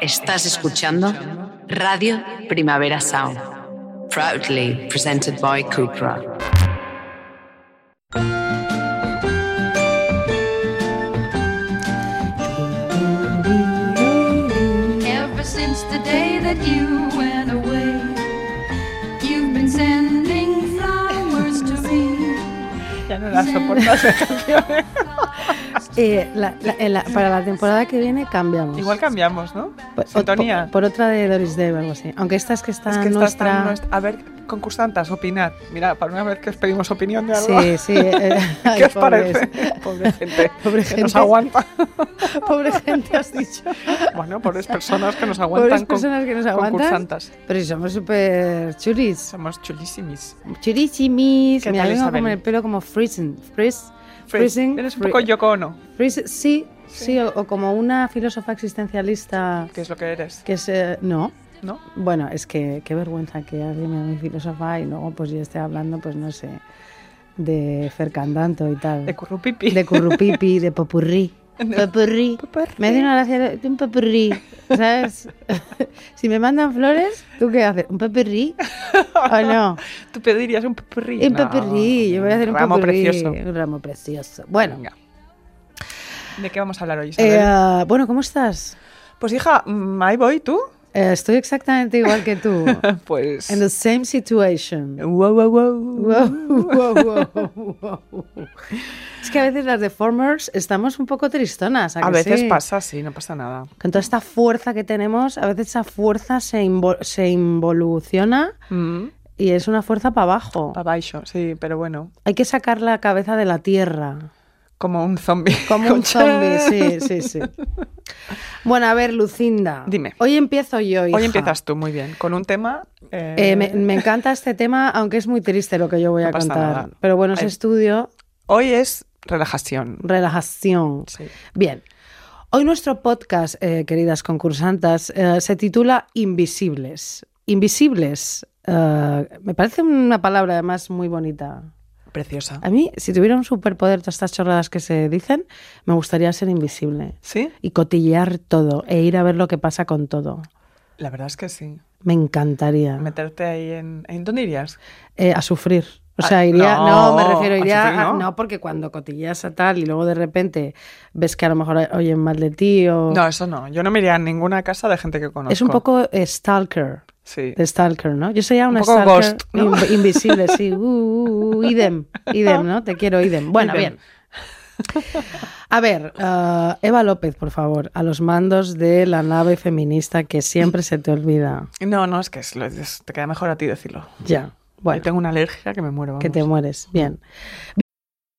Estás escuchando Radio Primavera Sound, proudly presented by Cupra. Ever since the day that you went away, you've been sending flowers to me. Ya no las canción. Eh, la- la- en la- para la temporada que viene cambiamos. Igual cambiamos, ¿no? Por, Sintonía. por- por otra de Doris Day o algo así. Aunque esta es que está es que esta nuestra... A ver, concursantas, opinad. Mira, para una vez que os pedimos opinión de algo. Sí, sí. eh, ay, ¿Qué os pobres. parece? Pobre gente. Pobre que nos gente. aguanta. Pobre gente, has dicho. Bueno, pobres personas que nos aguantan. Pobres personas que nos aguantan. Concursantas. Pero si somos súper churis. Somos chulísimis. Churisimis. ¿Qué Mira, tal, vengo Isabel? con el pelo como. Freeze. Freezing. Eres un poco Yoko Ono, freeze- sí, sí, o, o como una filósofa existencialista que es lo que eres, que es... eh, no, ¿no? Bueno, es que qué vergüenza que alguien me llame filósofa y luego pues yo esté hablando, pues no sé, de Fercandanto y tal. De currupipi. De currupipi, de popurrí. Popurrí. Me hace una gracia de un popurrí, ¿sabes? si me mandan flores, ¿tú qué haces? ¿Un popurrí? ¿O no? Tú pedirías un popurrí. Un No, yo voy a hacer un ramo precioso. Un ramo precioso. Bueno, Venga. ¿De qué vamos a hablar hoy, eh, ah, bueno, ¿cómo estás? Pues hija, mm, ahí voy, ¿tú? Eh, estoy exactamente igual que tú. Pues... In the same situation. Wow, wow, wow. Wow, wow, wow. Es que a veces las deformers estamos un poco tristonas. ¿a A que veces sí? pasa, sí, no pasa nada. Con toda esta fuerza que tenemos, a veces esa fuerza se, invo- se involuciona Mm, y es una fuerza para abajo. pa' baixo, sí, pero bueno, Hay que sacar la cabeza de la tierra. como un zombie. Como un zombie, sí, sí, sí. Bueno, a ver, Lucinda. Dime. Hoy empiezo yo, hija. Hoy empiezas tú, muy bien, con un tema... eh, Eh, me, me encanta este tema, aunque es muy triste lo que yo voy No a contar. nada. Pero bueno, Ay. estudio, Hoy es relajación. relajación. Sí. Bien. Hoy nuestro podcast, eh, queridas concursantes, eh, se titula Invisibles. Invisibles. me parece una palabra además muy bonita. Preciosa. A mí, si tuviera un superpoder, todas estas chorradas que se dicen, me gustaría ser invisible ¿Sí? y cotillear todo e ir a ver lo que pasa con todo. La verdad es que sí. Me encantaría. Meterte ahí en... ¿En dónde irías? Eh, a sufrir. O Ah, sea, iría. no, No, me refiero, a iría. sufrir, a- ¿no? no. porque cuando cotilleas a tal y luego de repente ves que a lo mejor oyen mal de ti o. No, eso no. Yo no me iría a ninguna casa de gente que conozco. es un poco eh, stalker. Sí. De stalker, ¿no? Yo sería una poco stalker ghost, invisible, sí. Uh, uh, uh, idem, idem, ¿no? Te quiero, idem. Bueno, Idem. bien. A ver, ah, Eva López, por favor, a los mandos de la nave feminista que siempre se te olvida. No, no, es que es- es- te queda mejor a ti decirlo. Ya. Yo Bueno, tengo una alergia que me muero. que te mueres. Bien.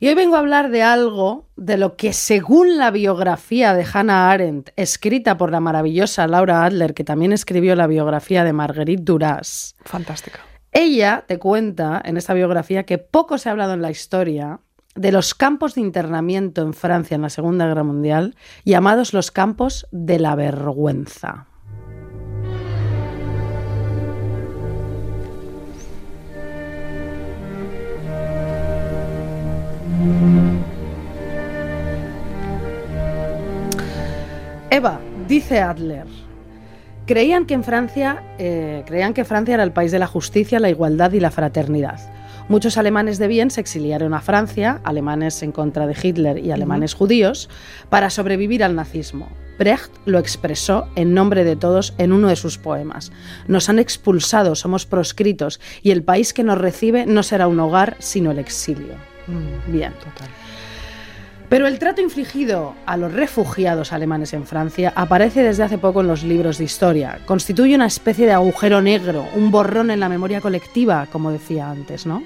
y hoy vengo a hablar de algo de lo que según la biografía de Hannah Arendt, escrita por la maravillosa Laura Adler, que también escribió la biografía de Marguerite Duras, Fantástica. ella te cuenta en esta biografía que poco se ha hablado en la historia de los campos de internamiento en Francia en la Segunda Guerra Mundial, llamados los campos de la vergüenza. Dice Adler, creían que en Francia, eh, creían que Francia era el país de la justicia, la igualdad y la fraternidad. Muchos alemanes de bien se exiliaron a Francia, alemanes en contra de Hitler y alemanes judíos, para sobrevivir al nazismo. Brecht lo expresó en nombre de todos en uno de sus poemas. Nos han expulsado, somos proscritos, y el país que nos recibe no será un hogar, sino el exilio. Mm, Bien. Total. Pero el trato infligido a los refugiados alemanes en Francia aparece desde hace poco en los libros de historia. Constituye una especie de agujero negro, un borrón en la memoria colectiva, como decía antes, ¿no?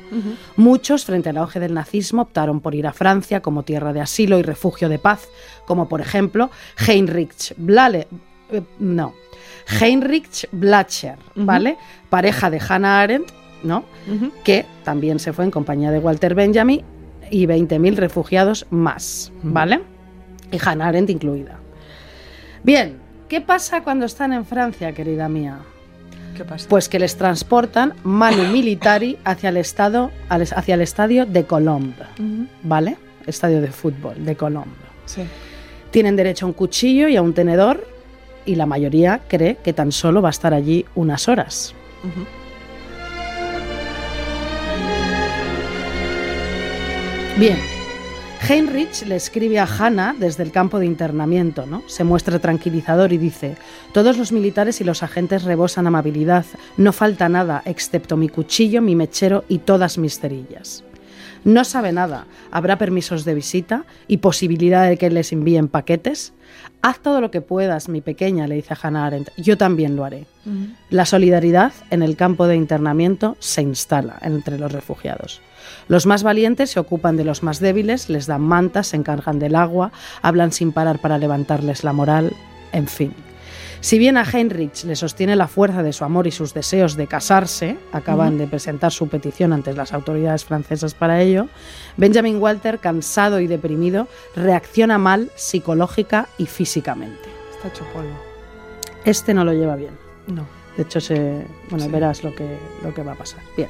Muchos, frente al auge del nazismo, optaron por ir a Francia como tierra de asilo y refugio de paz, como por ejemplo Heinrich Blale- eh, no. Heinrich Blacher, ¿vale? Pareja de Hannah Arendt, ¿no? Que también se fue en compañía de Walter Benjamin y 20.000 refugiados más, ¿vale? Y Hannah Arendt incluida. Bien, ¿qué pasa cuando están en Francia, querida mía? ¿Qué pasa? Pues que les transportan manu militari hacia el, estado, hacia el estadio de Colombe. ¿vale? Estadio de fútbol de Colombe. Sí. Tienen derecho a un cuchillo y a un tenedor y la mayoría cree que tan solo va a estar allí unas horas. Ujú. Bien. Heinrich le escribe a Hannah desde el campo de internamiento, ¿no? Se muestra tranquilizador y dice: Todos los militares y los agentes rebosan amabilidad. No falta nada, excepto mi cuchillo, mi mechero y todas mis cerillas. No sabe nada. Habrá permisos de visita y posibilidad de que les envíen paquetes. Haz todo lo que puedas, mi pequeña, le dice a Hannah Arendt. Yo también lo haré. La solidaridad en el campo de internamiento se instala entre los refugiados. Los más valientes se ocupan de los más débiles, les dan mantas, se encargan del agua, hablan sin parar para levantarles la moral, en fin. Si bien a Heinrich le sostiene la fuerza de su amor y sus deseos de casarse, acaban de presentar su petición ante las autoridades francesas para ello, Benjamin Walter, cansado y deprimido, reacciona mal psicológica y físicamente. Está hecho polvo. Este no lo lleva bien. No. De hecho, se, bueno, Sí. verás lo que, lo que va a pasar. Bien.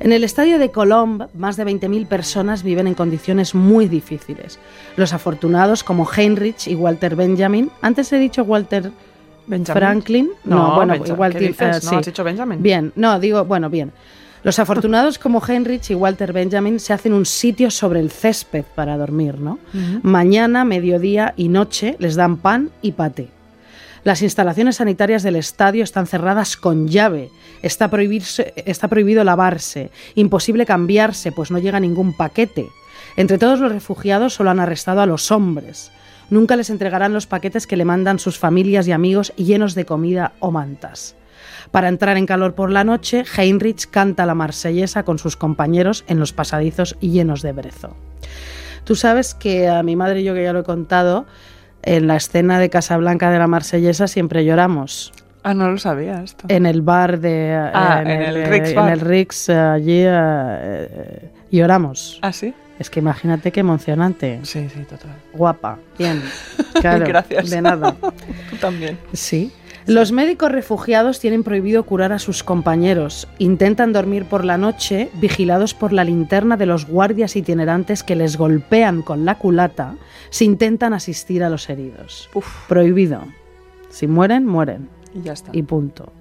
En el estadio de Colombe, más de 20.000 personas viven en condiciones muy difíciles. Los afortunados, como Heinrich y Walter Benjamin, antes he dicho Walter Benjamin. Franklin, No, bueno, Benja- igual ¿qué dices? eh, No, sí. has dicho Benjamin. Bien, no, digo, bueno, bien. Los afortunados como Heinrich y Walter Benjamin se hacen un sitio sobre el césped para dormir, ¿no? Mañana, mediodía y noche les dan pan y paté. Las instalaciones sanitarias del estadio están cerradas con llave. Está, prohibido lavarse. Imposible cambiarse, pues no llega ningún paquete. Entre todos los refugiados solo han arrestado a los hombres. Nunca les entregarán los paquetes que le mandan sus familias y amigos llenos de comida o mantas. Para entrar en calor por la noche, Heinrich canta la marsellesa con sus compañeros en los pasadizos llenos de brezo. Tú sabes que a mi madre y yo, que ya lo he contado, en la escena de Casablanca de la Marsellesa siempre lloramos. Ah, no lo sabía esto. En el bar de... eh, Ah, en el eh, Rix en el Rix, eh, allí eh, eh, lloramos. ¿Ah, sí? Es que imagínate qué emocionante. Sí, sí, total. Guapa. Bien. Claro, Gracias. De nada. Tú también. Sí. Los médicos refugiados tienen prohibido curar a sus compañeros. Intentan dormir por la noche vigilados por la linterna de los guardias itinerantes que les golpean con la culata si intentan asistir a los heridos. Uf, Prohibido. Si mueren, mueren. y ya está. Y punto.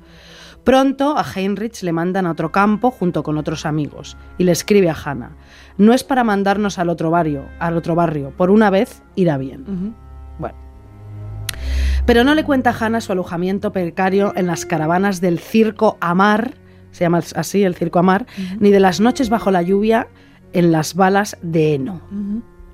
Pronto a Heinrich le mandan a otro campo junto con otros amigos y le escribe a Hannah: No es para mandarnos al otro barrio, al otro barrio. Por una vez irá bien. Pero no le cuenta a Hannah su alojamiento precario en las caravanas del Circo Amar, se llama así el Circo Amar, ni de las noches bajo la lluvia en las balas de heno.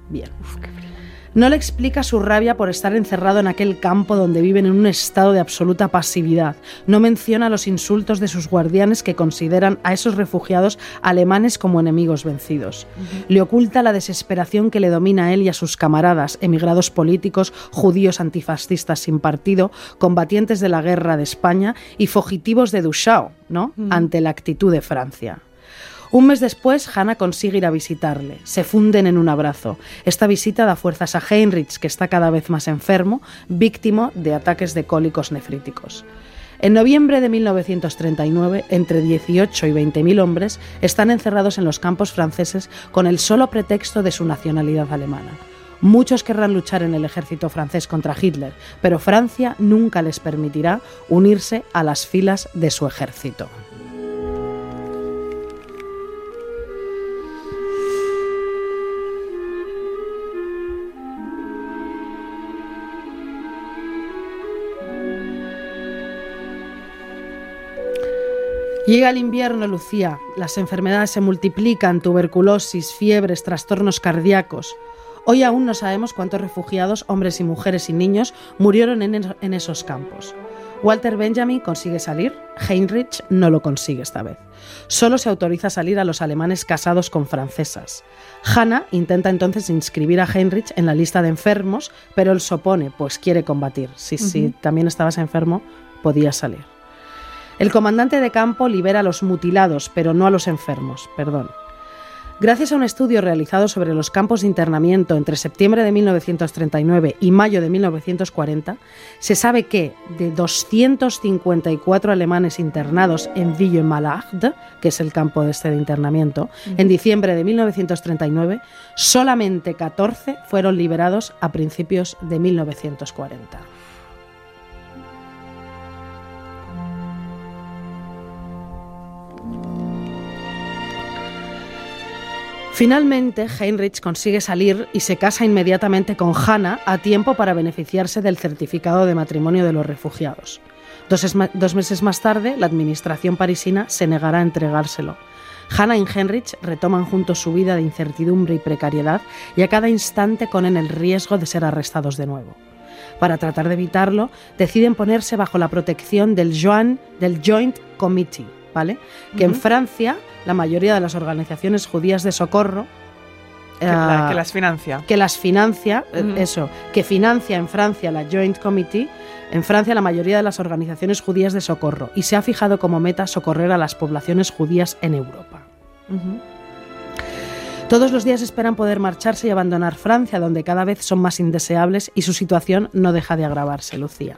Bien. Uf, qué frío. No le explica su rabia por estar encerrado en aquel campo donde viven en un estado de absoluta pasividad. No menciona los insultos de sus guardianes que consideran a esos refugiados alemanes como enemigos vencidos. Le oculta la desesperación que le domina a él y a sus camaradas, emigrados políticos, judíos antifascistas sin partido, combatientes de la guerra de España y fugitivos de Dachau, ¿no? Ante la actitud de Francia. Un mes después, Hannah consigue ir a visitarle. Se funden en un abrazo. Esta visita da fuerzas a Heinrich, que está cada vez más enfermo, víctima de ataques de cólicos nefríticos. En noviembre de 1939, entre 18 y 20 mil hombres están encerrados en los campos franceses con el solo pretexto de su nacionalidad alemana. Muchos querrán luchar en el ejército francés contra Hitler, pero Francia nunca les permitirá unirse a las filas de su ejército. Llega el invierno, Lucía. Las enfermedades se multiplican, tuberculosis, fiebres, trastornos cardíacos. Hoy aún no sabemos cuántos refugiados, hombres y mujeres y niños, murieron en, en esos campos. Walter Benjamin consigue salir, Heinrich no lo consigue esta vez. Solo se autoriza salir a los alemanes casados con francesas. Hanna intenta entonces inscribir a Heinrich en la lista de enfermos, pero él se opone, pues quiere combatir. Si, si también estabas enfermo, podías salir. El comandante de campo libera a los mutilados, pero no a los enfermos, perdón. Gracias a un estudio realizado sobre los campos de internamiento entre septiembre de 1939 y mayo de 1940, se sabe que de 254 alemanes internados en Ville-Malade, que es el campo de este de internamiento, en diciembre de 1939, solamente 14 fueron liberados a principios de 1940. Finalmente, Heinrich consigue salir y se casa inmediatamente con Hanna a tiempo para beneficiarse del certificado de matrimonio de los refugiados. Dos, meses más tarde, la administración parisina se negará a entregárselo. Hanna y Heinrich retoman juntos su vida de incertidumbre y precariedad y a cada instante ponen el riesgo de ser arrestados de nuevo. Para tratar de evitarlo, deciden ponerse bajo la protección del, del Joint Committee, ¿vale? que en Francia la mayoría de las organizaciones judías de socorro que, la, que las financia. Que las financia, eh, eso, que financia en Francia la Joint Committee, en Francia la mayoría de las organizaciones judías de socorro, y se ha fijado como meta socorrer a las poblaciones judías en Europa. Todos los días esperan poder marcharse y abandonar Francia, donde cada vez son más indeseables y su situación no deja de agravarse, Lucía.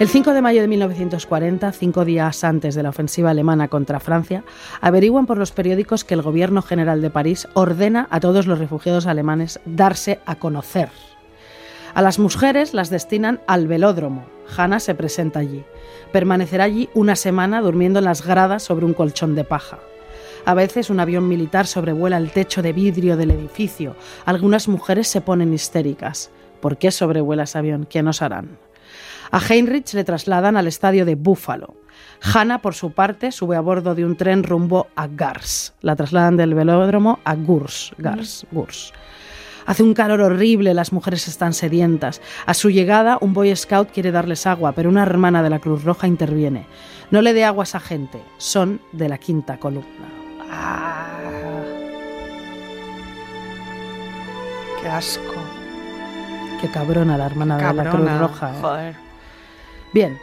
El 5 de mayo de 1940, cinco días antes de la ofensiva alemana contra Francia, averiguan por los periódicos que el gobierno general de París ordena a todos los refugiados alemanes darse a conocer. A las mujeres las destinan al velódromo. Hanna se presenta allí. Permanecerá allí una semana durmiendo en las gradas sobre un colchón de paja. A veces un avión militar sobrevuela el techo de vidrio del edificio. Algunas mujeres se ponen histéricas. ¿Por qué sobrevuela ese avión? ¿Qué nos harán? A Heinrich le trasladan al estadio de Buffalo. Hanna, por su parte, sube a bordo de un tren rumbo a Gars. La trasladan del velódromo a Gurs. Gars, Gurs. Hace un calor horrible, las mujeres están sedientas. A su llegada, un Boy Scout quiere darles agua, pero una hermana de la Cruz Roja interviene. No le dé agua a esa gente, son de la quinta columna. Ah. Qué asco. Qué cabrona la hermana de la Cruz Roja. ¿eh? Joder. Bien,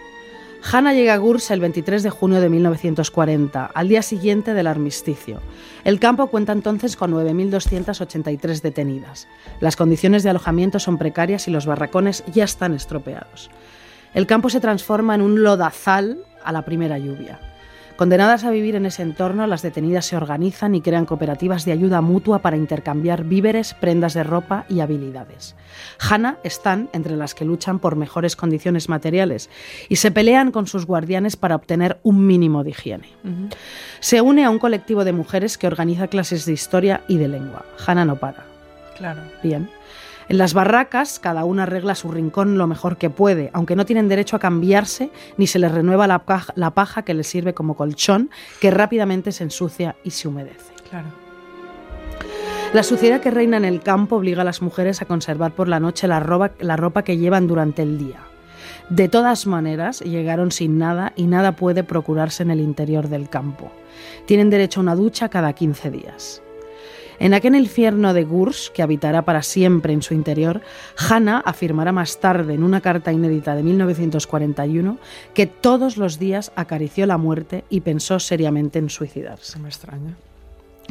Hanna llega a Gurs el 23 de junio de 1940, al día siguiente del armisticio. El campo cuenta entonces con 9.283 detenidas. Las condiciones de alojamiento son precarias y los barracones ya están estropeados. El campo se transforma en un lodazal a la primera lluvia. Condenadas a vivir en ese entorno, las detenidas se organizan y crean cooperativas de ayuda mutua para intercambiar víveres, prendas de ropa y habilidades. Hanna están entre las que luchan por mejores condiciones materiales y se pelean con sus guardianes para obtener un mínimo de higiene. Se une a un colectivo de mujeres que organiza clases de historia y de lengua. Hanna no para. Claro. Bien. En las barracas, cada una arregla su rincón lo mejor que puede, aunque no tienen derecho a cambiarse ni se les renueva la paja, la paja que les sirve como colchón, que rápidamente se ensucia y se humedece. Claro. La suciedad que reina en el campo obliga a las mujeres a conservar por la noche la ropa, la ropa que llevan durante el día. De todas maneras, llegaron sin nada y nada puede procurarse en el interior del campo. Tienen derecho a una ducha cada 15 días. En aquel infierno de Gurs, que habitará para siempre en su interior, Hannah afirmará más tarde en una carta inédita de 1941 que todos los días acarició la muerte y pensó seriamente en suicidarse. No me extraña.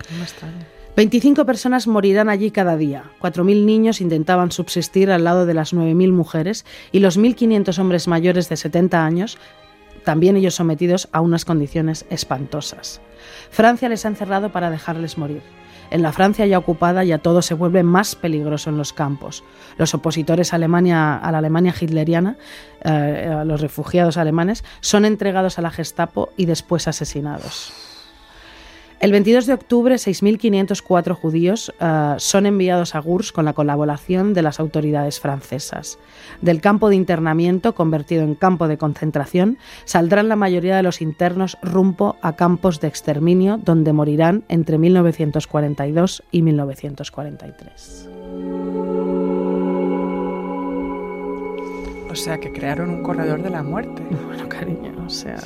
No me extraña. 25 personas morirán allí cada día. 4.000 niños intentaban subsistir al lado de las 9.000 mujeres y los 1.500 hombres mayores de 70 años, también ellos sometidos a unas condiciones espantosas. Francia les ha encerrado para dejarles morir. En la Francia ya ocupada ya todo se vuelve más peligroso en los campos. Los opositores a, Alemania, a la Alemania hitleriana, eh, los refugiados alemanes, son entregados a la Gestapo y después asesinados. El 22 de octubre, 6.504 judíos uh, son enviados a Gurs con la colaboración de las autoridades francesas. Del campo de internamiento, convertido en campo de concentración, saldrán la mayoría de los internos rumbo a campos de exterminio, donde morirán entre 1942 y 1943. O sea, que crearon un corredor de la muerte. Bueno, cariño, o sea...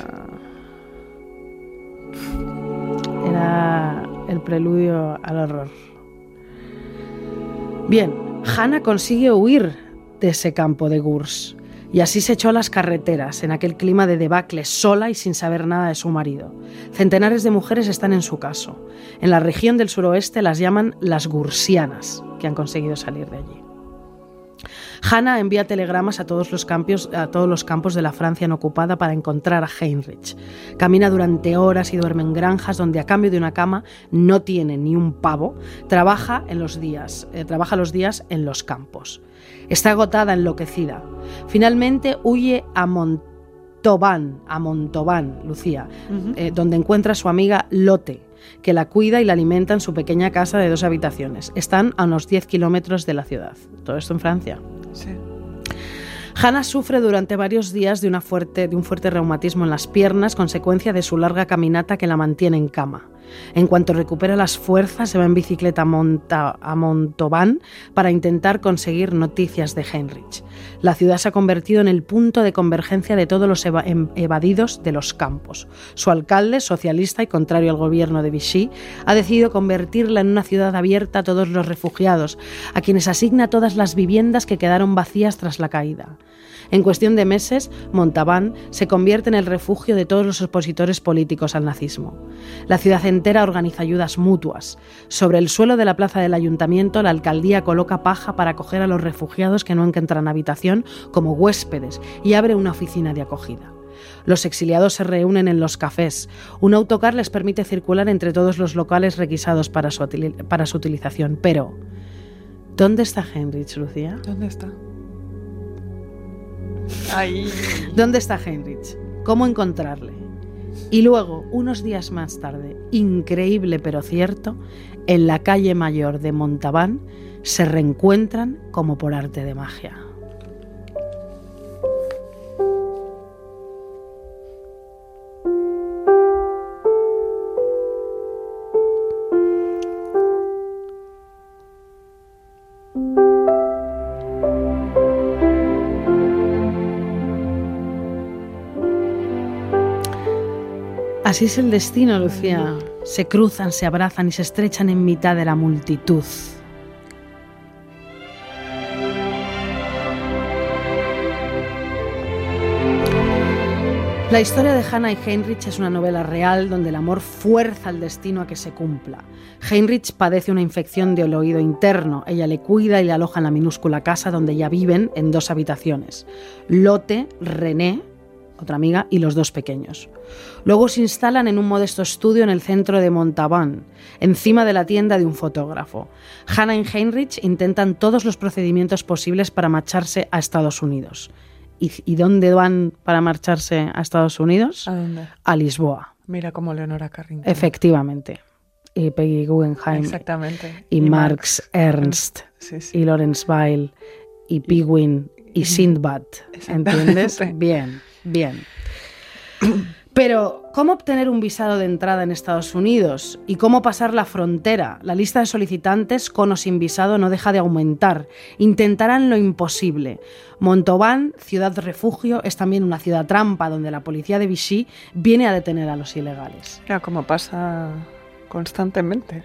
Era el preludio al horror. Bien, Hannah consigue huir de ese campo de Gurs y así se echó a las carreteras en aquel clima de debacle, sola y sin saber nada de su marido. Centenares de mujeres están en su caso. En la región del suroeste las llaman las Gursianas, que han conseguido salir de allí. Hannah envía telegramas a todos, los campos, a todos los campos de la Francia no ocupada para encontrar a Heinrich. Camina durante horas y duerme en granjas donde a cambio de una cama no tiene ni un pavo. Trabaja, en los, días, eh, trabaja los días en los campos. Está agotada, enloquecida. Finalmente huye a Montauban, a Montauban, Lucía, eh, donde encuentra a su amiga Lotte, que la cuida y la alimenta en su pequeña casa de dos habitaciones. Están a unos 10 kilómetros de la ciudad. Todo esto en Francia. Sí. Hannah sufre durante varios días de, una fuerte, de un fuerte reumatismo en las piernas, consecuencia de su larga caminata que la mantiene en cama. En cuanto recupera las fuerzas, se va en bicicleta a, Monta- Montauban para intentar conseguir noticias de Heinrich. La ciudad se ha convertido en el punto de convergencia de todos los em- evadidos de los campos. Su alcalde, socialista y contrario al gobierno de Vichy, ha decidido convertirla en una ciudad abierta a todos los refugiados, a quienes asigna todas las viviendas que quedaron vacías tras la caída. En cuestión de meses, Montauban se convierte en el refugio de todos los opositores políticos al nazismo. La ciudad entera organiza ayudas mutuas. Sobre el suelo de la plaza del ayuntamiento, la alcaldía coloca paja para acoger a los refugiados que no encuentran habitación como huéspedes y abre una oficina de acogida. Los exiliados se reúnen en los cafés. Un autocar les permite circular entre todos los locales requisados para su, para su utilización. Pero, ¿dónde está Heinrich, Lucía? ¿Dónde está? ¿Dónde está Heinrich? ¿Cómo encontrarle? Y luego, unos días más tarde, increíble pero cierto, en la calle mayor de Montauban se reencuentran como por arte de magia. Así es el destino, Lucía. Se cruzan, se abrazan y se estrechan en mitad de la multitud. La historia de Hannah y Heinrich es una novela real donde el amor fuerza el destino a que se cumpla. Heinrich padece una infección del oído interno. Ella le cuida y le aloja en la minúscula casa donde ya viven en dos habitaciones. Lotte, René, otra amiga, y los dos pequeños. Luego se instalan en un modesto estudio en el centro de Montauban, encima de la tienda de un fotógrafo. Hannah y Heinrich intentan todos los procedimientos posibles para marcharse a Estados Unidos. ¿Y, y dónde van para marcharse a Estados Unidos? ¿A dónde? A Lisboa, Mira como Leonora Carrington. efectivamente. Y Peggy Guggenheim. Exactamente. Y, Marx Ernst. Sí, sí. Y Lawrence Weil. Y Pigwin. Y Sindbad. ¿Entiendes? Bien, bien. Pero, ¿cómo obtener un visado de entrada en Estados Unidos? ¿Y cómo pasar la frontera? La lista de solicitantes con o sin visado no deja de aumentar. Intentarán lo imposible. Montauban, ciudad refugio, es también una ciudad trampa donde la policía de Vichy viene a detener a los ilegales. Mira como pasa constantemente.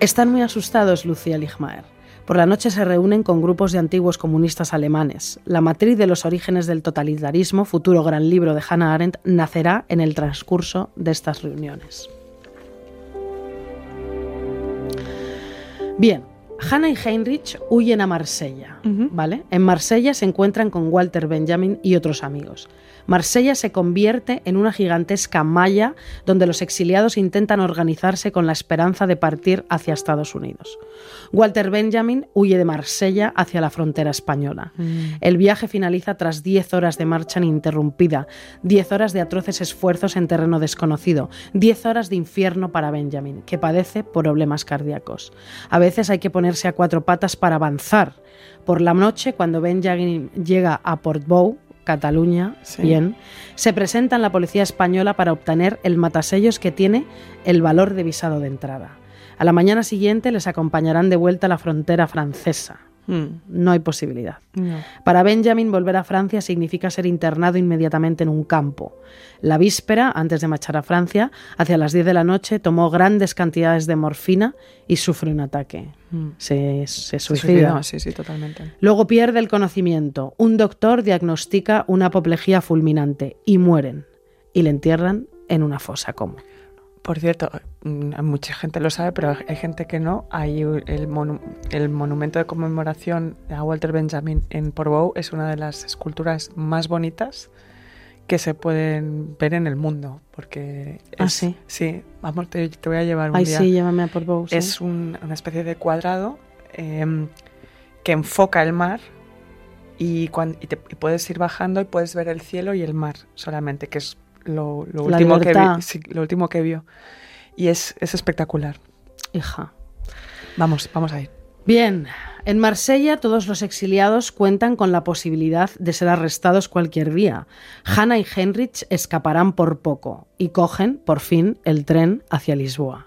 Están muy asustados Lucía Ligmaer. Por la noche se reúnen con grupos de antiguos comunistas alemanes. La matriz de los orígenes del totalitarismo, futuro gran libro de Hannah Arendt, nacerá en el transcurso de estas reuniones. Bien, Hannah y Heinrich huyen a Marsella. ¿vale? En Marsella se encuentran con Walter Benjamin y otros amigos. Marsella se convierte en una gigantesca malla donde los exiliados intentan organizarse con la esperanza de partir hacia Estados Unidos. Walter Benjamin huye de Marsella hacia la frontera española. El viaje finaliza tras 10 horas de marcha ininterrumpida, 10 horas de atroces esfuerzos en terreno desconocido, 10 horas de infierno para Benjamin, que padece problemas cardíacos. A veces hay que ponerse a cuatro patas para avanzar. Por la noche, cuando Benjamin llega a Portbou, Cataluña, Sí. bien, se presenta en la policía española para obtener el matasellos que tiene el valor de visado de entrada. A la mañana siguiente les acompañarán de vuelta a la frontera francesa. Mm. No hay posibilidad. No. Para Benjamin, volver a Francia significa ser internado inmediatamente en un campo. La víspera, antes de marchar a Francia, hacia las 10 de la noche, tomó grandes cantidades de morfina y sufre un ataque. Mm. Se, se Se suicida. suicidó, Sí, sí, totalmente. Luego pierde el conocimiento. Un doctor diagnostica una apoplejía fulminante y mueren. Y le entierran en una fosa común. Por cierto, mm, mucha gente lo sabe, pero hay gente que no. Hay el, monu- el monumento de conmemoración a Walter Benjamin en Portbou es una de las esculturas más bonitas que se pueden ver en el mundo, porque Ah, es- ¿sí? sí, vamos, te, te voy a llevar un Ay, día. sí, llévame a por Bou, sí. Es un- una especie de cuadrado em, que enfoca el mar y, cuan- y te- y puedes ir bajando y puedes ver el cielo y el mar solamente, que es lo, último, que libertad. vi- sí, lo último que vio. Y es, es espectacular. Hija. Vamos, vamos a ir. Bien, en Marsella todos los exiliados cuentan con la posibilidad de ser arrestados cualquier día. Hannah y Heinrich escaparán por poco y cogen, por fin, el tren hacia Lisboa.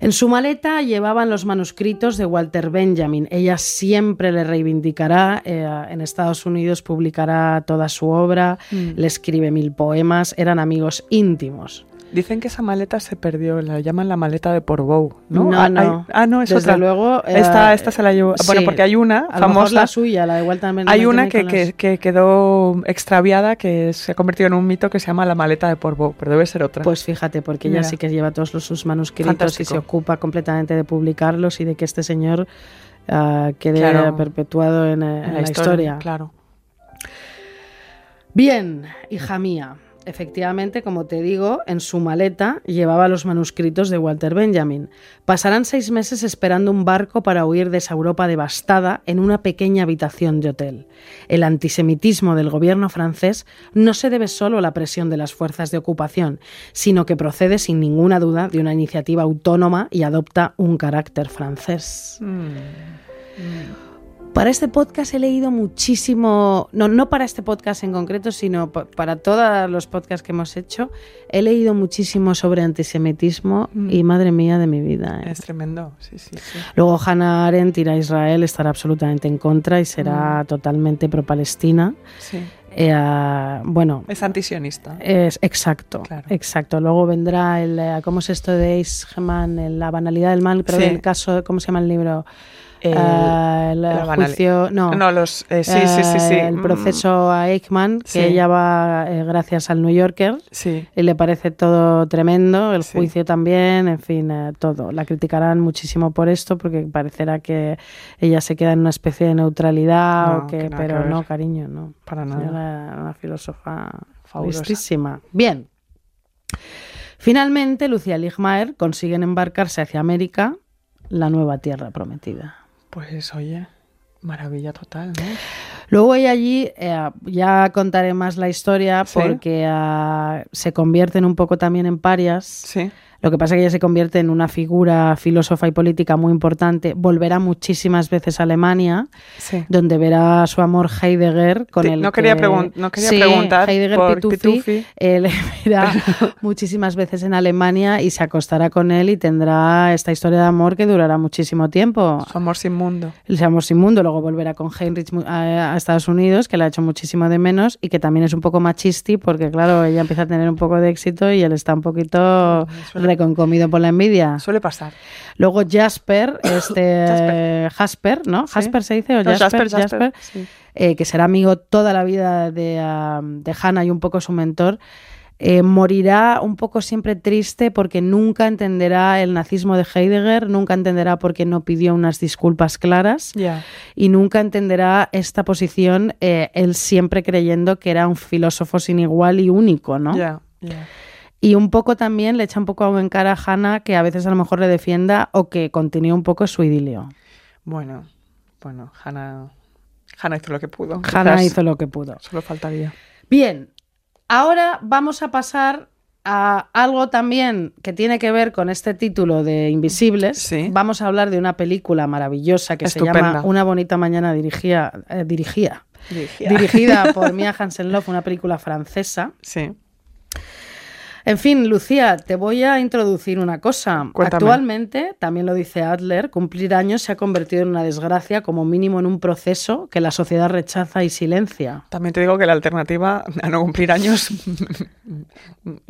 En su maleta llevaban los manuscritos de Walter Benjamin. Ella siempre le reivindicará. eh, en Estados Unidos publicará toda su obra, le escribe mil poemas, eran amigos íntimos. Dicen que esa maleta se perdió, la llaman la maleta de Portbou, ¿no? No, Ah, no. hay- ah, no, es Desde otra. luego, eh, esta, esta se la llevó. Bueno, sí. porque hay una A famosa. la suya, la de Walter Benjamin. Hay una que, que- las- que quedó extraviada, que se ha convertido en un mito que se llama la maleta de Portbou, pero debe ser otra. Pues fíjate, porque ella sí que lleva todos los, sus manuscritos Fantástico. y se ocupa completamente de publicarlos y de que este señor ah, quede Claro. perpetuado en, eh, en la, historia. Claro. Bien, hija mía. Efectivamente, como te digo, en su maleta llevaba los manuscritos de Walter Benjamin. Pasarán seis meses esperando un barco para huir de esa Europa devastada en una pequeña habitación de hotel. El antisemitismo del gobierno francés no se debe solo a la presión de las fuerzas de ocupación, sino que procede sin ninguna duda de una iniciativa autónoma y adopta un carácter francés. Para este podcast he leído muchísimo, no, no para este podcast en concreto, sino pa- para todos los podcasts que hemos hecho, he leído muchísimo sobre antisemitismo Mm. y madre mía de mi vida. ¿eh? Es tremendo, sí, sí, sí. Luego Hannah Arendt irá a Israel, estará absolutamente en contra y será Mm. totalmente pro-palestina. Sí. Eh, ah, bueno, Es antisionista. es exacto, Claro. exacto. Luego vendrá el, eh, ¿cómo es esto de Eichmann? La banalidad del mal, pero Sí. el caso, ¿cómo se llama el libro? El- Ah, el juicio, no. No, los. eh, sí, sí, sí, sí. Eh, El Mm, proceso a Eichmann, que Sí. ella va eh, gracias al New Yorker. Sí. Y le parece todo tremendo, el Sí. juicio también, en fin, eh, todo. La criticarán muchísimo por esto, porque parecerá que ella se queda en una especie de neutralidad, No, o que, pero que no, cariño, no. Para nada. una filósofa Fabulosa. listísima. Bien. Finalmente, Lucía Ligmaer consiguen embarcarse hacia América, la nueva tierra prometida. Pues oye, maravilla total, ¿no? Luego ella allí, eh, ya contaré más la historia Sí. porque ah, se convierten un poco también en parias. Sí. Lo que pasa es que ella se convierte en una figura filósofa y política muy importante. Volverá muchísimas veces a Alemania, Sí. donde verá su amor Heidegger con el no quería que- pregun- no quería Sí, preguntar Heidegger por Pitufi, Pitufi. eh, le verá muchísimas veces en Alemania y se acostará con él y tendrá esta historia de amor que durará muchísimo tiempo. Su amor sin mundo. El amor sin mundo, luego volverá con Heinrich a Estados Unidos, que le ha hecho muchísimo de menos y que también es un poco machisti porque, claro, ella empieza a tener un poco de éxito y él está un poquito reconcomido por la envidia. Suele pasar. Luego Jasper, este Jasper. Jasper, ¿no? Sí. Jasper se dice o No, Jasper, Jasper, Jasper, Jasper, sí. eh, que será amigo toda la vida de, ah, de Hannah y un poco su mentor. eh, morirá un poco siempre triste porque nunca entenderá el nazismo de Heidegger, nunca entenderá por qué no pidió unas disculpas claras Ya. y nunca entenderá esta posición, eh, él siempre creyendo que era un filósofo sin igual y único, ¿no? Ya. Ya. Y un poco también le echa un poco en cara a Hannah que a veces a lo mejor le defienda o que continúe un poco su idilio. Bueno, bueno, Hannah, Hannah hizo lo que pudo. Hannah Quizás hizo lo que pudo. Solo faltaría. Bien, ahora vamos a pasar a algo también que tiene que ver con este título de Invisibles. Sí. Vamos a hablar de una película maravillosa que se llama Una bonita mañana dirigida, eh, dirigida, Dirigida. dirigida por Mia Hansen-Löf, una película francesa. Sí. En fin, Lucía, te voy a introducir una cosa. Cuéntame. Actualmente, también lo dice Adler, cumplir años se ha convertido en una desgracia, como mínimo en un proceso que la sociedad rechaza y silencia. También te digo que la alternativa a no cumplir años,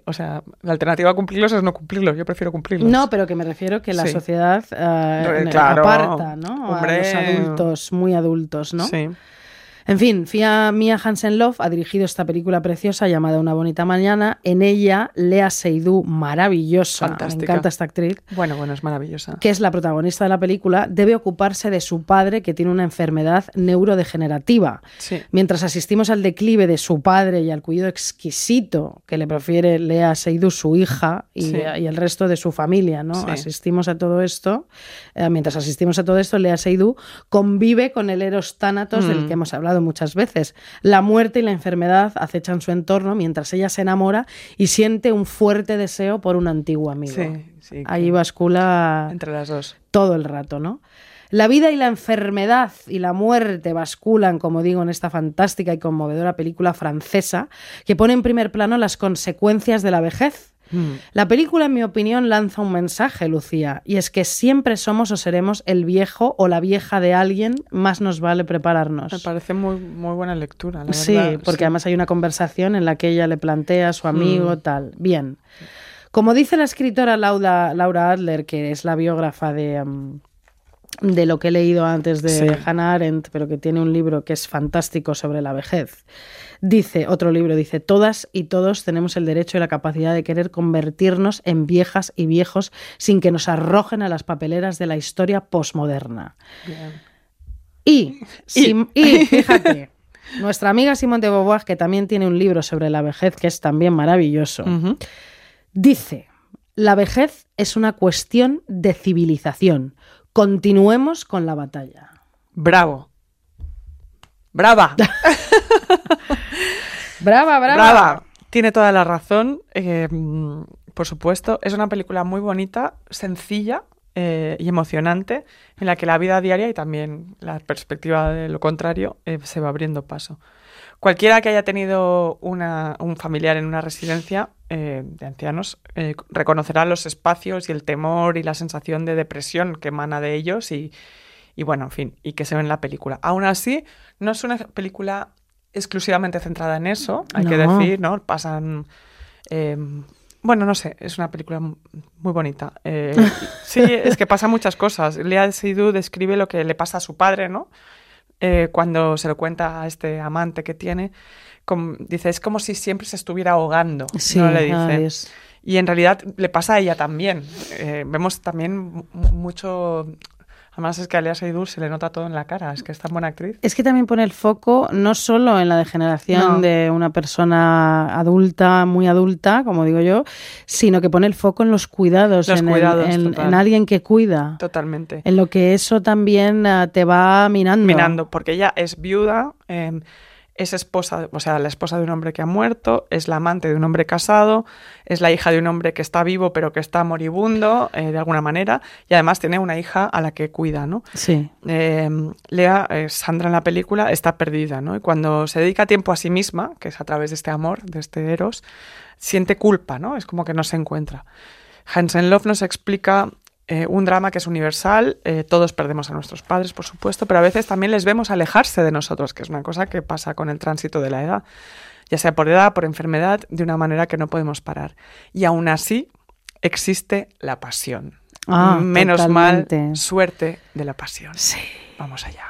o sea, la alternativa a cumplirlos es no cumplirlos. Yo prefiero cumplirlos. No, pero que me refiero que la Sí. sociedad eh, Re- en- claro, aparta, ¿no? hombre. A los adultos, muy adultos, ¿no? Sí. En fin, Fia Mia Hansen-Love ha dirigido esta película preciosa llamada Una bonita mañana. En ella, Lea Seydoux, maravillosa, me encanta esta actriz, Bueno, bueno, es maravillosa. que es la protagonista de la película, debe ocuparse de su padre que tiene una enfermedad neurodegenerativa. Sí. Mientras asistimos al declive de su padre y al cuidado exquisito que le prefiere Lea Seydoux, su hija, y, Sí. y el resto de su familia, ¿no? Sí. Asistimos a todo esto. eh, mientras asistimos a todo esto, Lea Seydoux convive con el Eros Thanatos del Mm. que hemos hablado muchas veces. La muerte y la enfermedad acechan su entorno mientras ella se enamora y siente un fuerte deseo por un antiguo amigo. Sí, sí, Ahí bascula Entre las dos. todo el rato, ¿no? La vida y la enfermedad y la muerte basculan, como digo, en esta fantástica y conmovedora película francesa que pone en primer plano las consecuencias de la vejez. Mm. La película, en mi opinión, lanza un mensaje, Lucía, y es que siempre somos o seremos el viejo o la vieja de alguien, más nos vale prepararnos. Me parece muy, muy buena lectura, la Sí, verdad, porque sí. además hay una conversación en la que ella le plantea a su amigo, Mm. tal. Bien. Como dice la escritora Laura, Laura Adler, que es la biógrafa de, de lo que he leído antes de Sí. Hannah Arendt, pero que tiene un libro que es fantástico sobre la vejez. Dice, otro libro, dice, todas y todos tenemos el derecho y la capacidad de querer convertirnos en viejas y viejos sin que nos arrojen a las papeleras de la historia posmoderna. Y, Sim- y fíjate, nuestra amiga Simone de Beauvoir, que también tiene un libro sobre la vejez que es también maravilloso, dice, la vejez es una cuestión de civilización. Continuemos con la batalla. Bravo. Brava. Brava, brava. Brava. Tiene toda la razón. eh, mm, por supuesto, es una película muy bonita, sencilla eh, y emocionante, en la que la vida diaria y también la perspectiva de lo contrario eh, se va abriendo paso. Cualquiera que haya tenido una- un familiar en una residencia eh, de ancianos eh, reconocerá los espacios y el temor y la sensación de depresión que emana de ellos y, y bueno, en fin, y que se ve en la película. Aún así, no es una película exclusivamente centrada en eso, hay que decir, ¿no? Pasan... eh, bueno, no sé, es una película muy bonita. Eh, sí, es que pasa muchas cosas. Lea Seydoux describe lo que le pasa a su padre, ¿no? Eh, cuando se lo cuenta a este amante que tiene. dice, es como si siempre se estuviera ahogando, Sí, ¿no? Le dice. Y en realidad le pasa a ella también. Eh, vemos también mu- mucho... Además es que a Lea Seydoux se le nota todo en la cara, es que es tan buena actriz. Es que también pone el foco no solo en la degeneración No. de una persona adulta, muy adulta, como digo yo, sino que pone el foco en los cuidados, Los en, el- cuidados, en alguien que cuida. Totalmente. En lo que eso también ah, te va minando. Minando, porque ella es viuda, eh, es esposa, o sea, la esposa de un hombre que ha muerto, es la amante de un hombre casado, es la hija de un hombre que está vivo pero que está moribundo eh, de alguna manera, y además tiene una hija a la que cuida, ¿no? Sí. Eh, Lea, eh, Sandra en la película, está perdida, ¿no? Y cuando se dedica tiempo a sí misma, que es a través de este amor, de este Eros, siente culpa, ¿no? Es como que no se encuentra. Hansen Love nos explica eh, un drama que es universal, eh, todos perdemos a nuestros padres, por supuesto, pero a veces también les vemos alejarse de nosotros, que es una cosa que pasa con el tránsito de la edad, ya sea por edad, por enfermedad, de una manera que no podemos parar. Y aún así existe la pasión. Ah, Menos totalmente. mal, suerte de la pasión. Sí. Vamos allá.